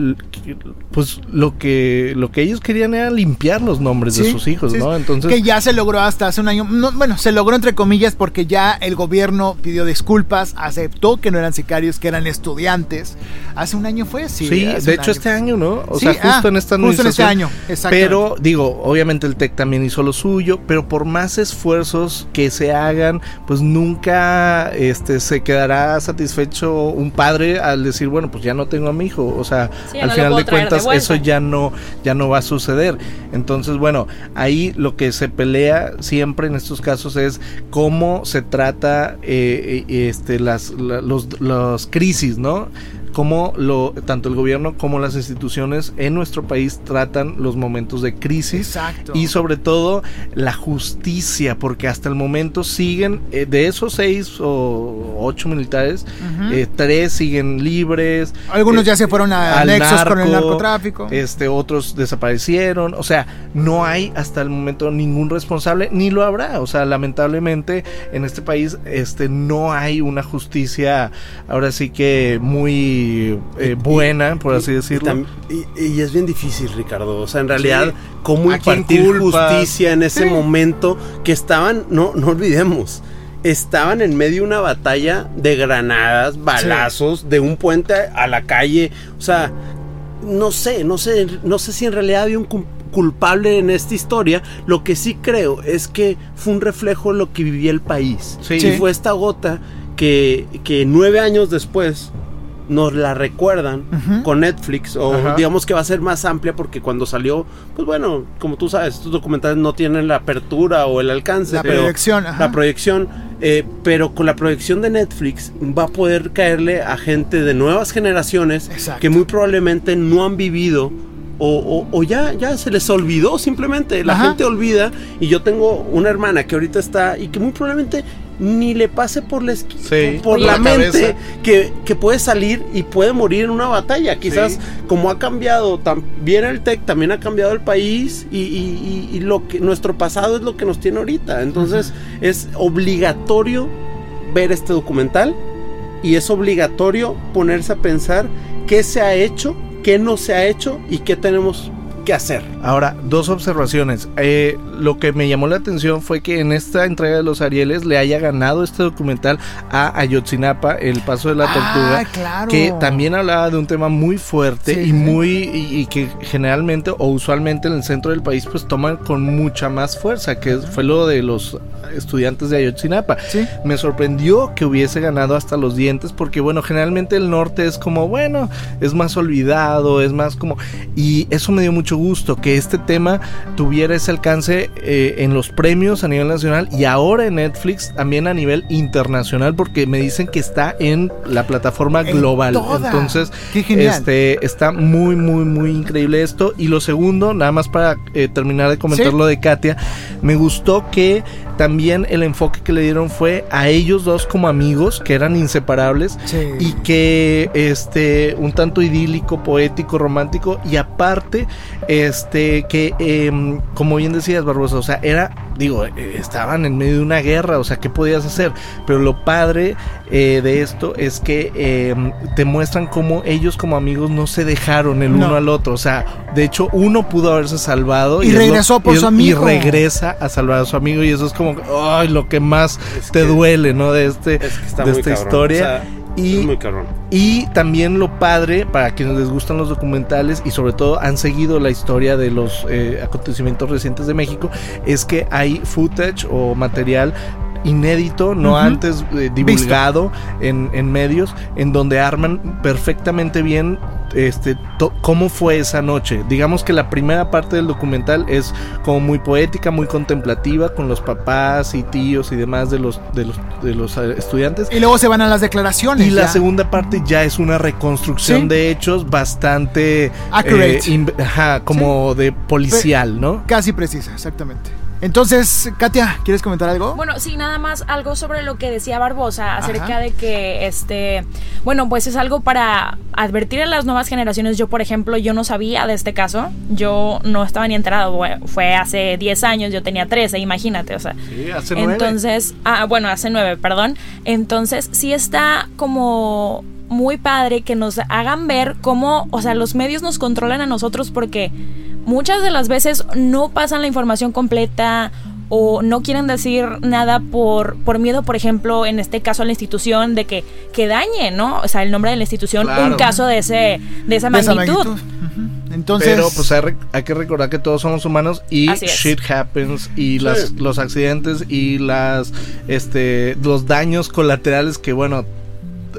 pues lo que lo que ellos querían era limpiar nombres de sus hijos, sí, ¿no? Entonces, que ya se logró hasta hace un año. No, bueno, se logró entre comillas porque ya el gobierno pidió disculpas, aceptó que no eran sicarios, que eran estudiantes. Hace un año fue, sí. Sí, de hecho año. este año, ¿no? O Sí, sea, justo ah, en esta justo en este año, exactamente. Pero digo, obviamente el TEC también hizo lo suyo, pero por más esfuerzos que se hagan, pues nunca este se quedará satisfecho un padre al decir, bueno, pues ya no tengo a mi hijo, o sea, Sí, al no final de cuentas eso ya no ya no va a suceder. Entonces, bueno, ahí lo que se pelea siempre en estos casos es cómo se trata eh, eh, este las la- los, los crisis, ¿no? Cómo lo, tanto el gobierno como las instituciones en nuestro país tratan los momentos de crisis Exacto. y sobre todo la justicia, porque hasta el momento siguen, eh, de esos seis o ocho militares, eh, tres siguen libres. Algunos eh, ya se fueron a nexos con el narco, narcotráfico. Este, otros desaparecieron. O sea, no hay hasta el momento ningún responsable, ni lo habrá. O sea, lamentablemente en este país este, no hay una justicia, ahora sí que muy eh, buena, por así decirlo. Y, y es bien difícil, Ricardo. O sea, en realidad, ¿cómo ¿A quién impartir justicia en ese Sí. momento que estaban, no, no olvidemos, estaban en medio de una batalla de granadas, balazos, de un puente a la calle. O sea, no sé, no sé, no sé si en realidad había un culpable en esta historia. Lo que sí creo es que fue un reflejo de lo que vivía el país. Sí. Y fue esta gota que, que nueve años después nos la recuerdan con Netflix o digamos que va a ser más amplia porque cuando salió, pues bueno, como tú sabes, estos documentales no tienen la apertura o el alcance, la pero proyección. ajá. la proyección, eh, pero con la proyección de Netflix va a poder caerle a gente de nuevas generaciones Exacto. que muy probablemente no han vivido o, o- o ya, ya se les olvidó simplemente. La Ajá. gente olvida y yo tengo una hermana que ahorita está y que muy probablemente ni le pase por la, Sí, por la, la mente que, que puede salir y puede morir en una batalla. Quizás Sí. como ha cambiado también el TEC, también ha cambiado el país y, y- y- y lo que nuestro pasado es lo que nos tiene ahorita. Entonces es obligatorio ver este documental y es obligatorio ponerse a pensar qué se ha hecho, qué no se ha hecho y qué tenemos que hacer. Ahora, dos observaciones. Eh, lo que me llamó la atención fue que en esta entrega de los Arieles le haya ganado este documental a Ayotzinapa, El Paso de la Tortuga. Ah, claro. que también hablaba de un tema muy fuerte Sí, y sí. muy y, y que generalmente o usualmente en el centro del país pues toman con mucha más fuerza que fue lo de los estudiantes de Ayotzinapa Sí. me sorprendió que hubiese ganado hasta los dientes porque bueno generalmente el norte es como bueno es más olvidado es más como y eso me dio mucho gusto que este tema tuviera ese alcance eh, en los premios a nivel nacional y ahora en Netflix también a nivel internacional porque me dicen que está en la plataforma En global toda. entonces este está muy muy muy increíble esto y lo segundo nada más para eh, terminar de comentar Sí. lo de Katia me gustó que también el enfoque que le dieron fue a ellos dos como amigos que eran inseparables Sí. y que este un tanto idílico poético romántico y aparte este que em, como bien decías Barbosa o sea era digo eh, estaban en medio de una guerra o sea qué podías hacer pero lo padre eh, de esto es que em, te muestran cómo ellos como amigos no se dejaron el No. uno al otro o sea de hecho uno pudo haberse salvado Y lo- regresó por y- su amigo. y regresa a salvar a su amigo y eso es como ay lo que más Es te que- duele no de este Es que está de esta cabrón. historia O sea, y es muy y también lo padre, para quienes les gustan los documentales y sobre todo han seguido la historia de los eh, acontecimientos recientes de México, es que hay footage o material inédito, no antes eh, divulgado en, en medios, en donde arman perfectamente bien este to- cómo fue esa noche. Digamos que la primera parte del documental es como muy poética, muy contemplativa con los papás y tíos y demás de los de los de los eh, estudiantes Y luego se van a las declaraciones. y la segunda parte ya es una reconstrucción Sí. de hechos bastante Accurate. eh, ajá, como de policial, ¿no? Casi precisa, exactamente. Entonces, Katia, ¿quieres comentar algo? Bueno, sí, nada más algo sobre lo que decía Barbosa acerca Ajá. de que, este, bueno, pues es algo para advertir a las nuevas generaciones. Yo, por ejemplo, yo no sabía de este caso. Yo no estaba ni enterado. Fue hace 10 años, yo tenía 13, imagínate, o sea. Sí, hace Entonces, ah, bueno, hace nueve, perdón. Entonces, sí está como muy padre que nos hagan ver cómo, o sea, los medios nos controlan a nosotros porque muchas de las veces no pasan la información completa o no quieren decir nada por, por miedo, por ejemplo, en este caso a la institución, de que, que dañe, ¿no? O sea, el nombre de la institución, Claro. un caso de, ese, de esa De esa magnitud. Entonces, Pero pues hay, re- hay que recordar que todos somos humanos y shit happens y las, los accidentes y las este los daños colaterales que bueno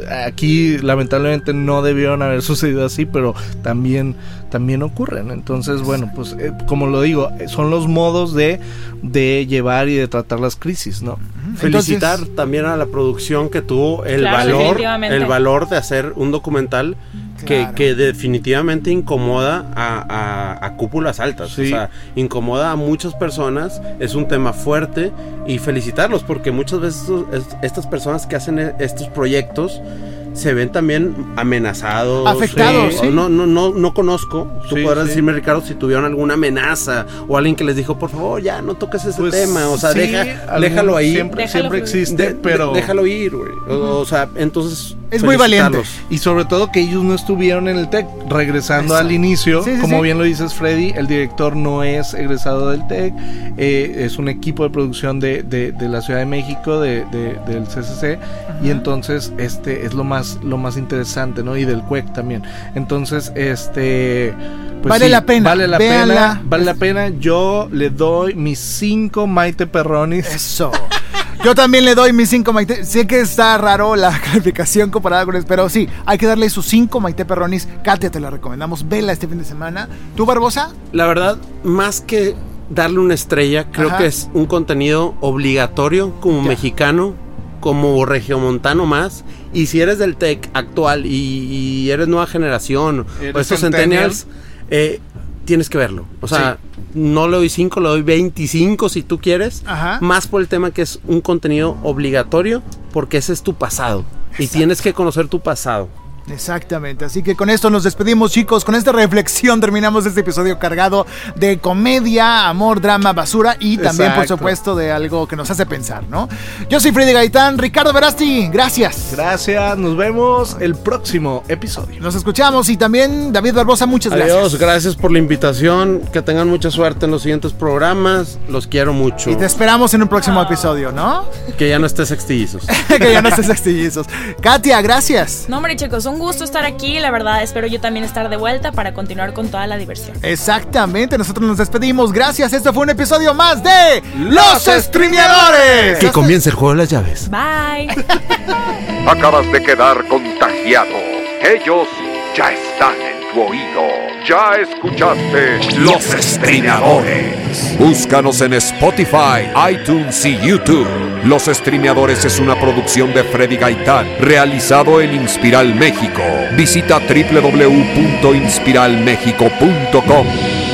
aquí lamentablemente no debieron haber sucedido así pero también también ocurren. Entonces bueno pues eh, como lo digo eh, son los modos de de llevar y de tratar las crisis no Felicitar también a la producción que tuvo el Claro, valor, el valor de hacer un documental Claro. que definitivamente incomoda a, a- a cúpulas altas. Sí. O sea, incomoda a muchas personas. Es un tema fuerte y felicitarlos porque muchas veces estos- estas personas que hacen e- estos proyectos se ven también amenazados. Afectados, eh, sí. No, no, no, no conozco. Tú Sí, podrás sí. decirme, Ricardo, si tuvieron alguna amenaza o alguien que les dijo, por favor, ya no toques ese Pues, tema. O sea, sí, deja, algún- déjalo ahí. siempre, Déjalo siempre existe De- de- pero déjalo ir, güey. O, o sea, entonces. Es muy valiente. Y sobre todo que ellos no estuvieron en el TEC. Regresando Exacto. al inicio, Sí, sí, como sí. bien lo dices Freddy, el director no es egresado del TEC, eh, es un equipo de producción de, de- de la Ciudad de México, de, de- del CCC, y entonces este es lo más, lo más interesante, ¿no? Y del CUEC también. Entonces, este... pues Vale sí, la pena, Vale la véanla. pena, vale la pena. Yo le doy mis cinco Maite Perronis. Eso. Yo también le doy mis 5 Maite. Sé que está raro la calificación comparada con eso, pero sí, hay que darle sus 5 Maite Perronis. Katia, te la recomendamos. Vela este fin de semana. ¿Tú, Barbosa? La verdad, más que darle una estrella, creo Ajá. que es un contenido obligatorio como Ya. mexicano, como regiomontano más. Y si eres del tech actual y, y eres nueva generación Eres o estos centennial. centennials, eh, tienes que verlo. O sea, no le doy 5, le doy 25 si tú quieres. Ajá. Más por el tema que es un contenido obligatorio, porque ese es tu pasado. Y tienes que conocer tu pasado. Exactamente, así que con esto nos despedimos chicos, con esta reflexión terminamos este episodio cargado de comedia, amor, drama, basura y también por supuesto de algo que nos hace pensar, ¿no? Yo soy Freddy Gaitán, Ricardo Verasti, gracias. Gracias, nos vemos el próximo episodio. Nos escuchamos y también David Barbosa, muchas Adiós, gracias. gracias por la invitación. Que tengan mucha suerte en los siguientes programas. Los quiero mucho. Y te esperamos en un próximo episodio, ¿no? Que ya no estés sextillizos. que ya no estés sextillizos. Katia, gracias. No, hombre, chicos, un gusto estar aquí. La verdad, espero yo también estar de vuelta para continuar con toda la diversión. Exactamente, nosotros nos despedimos. Gracias, esto fue un episodio más de Los Streameadores. que comience el juego de las llaves. Bye. Acabas de quedar contagiado. Ellos ya están en oído. Ya escuchaste Los Streameadores. Búscanos en Spotify, iTunes y YouTube. Los Streameadores es una producción de Freddy Gaitán, realizado en Inspiral México. Visita www.inspiralmexico.com.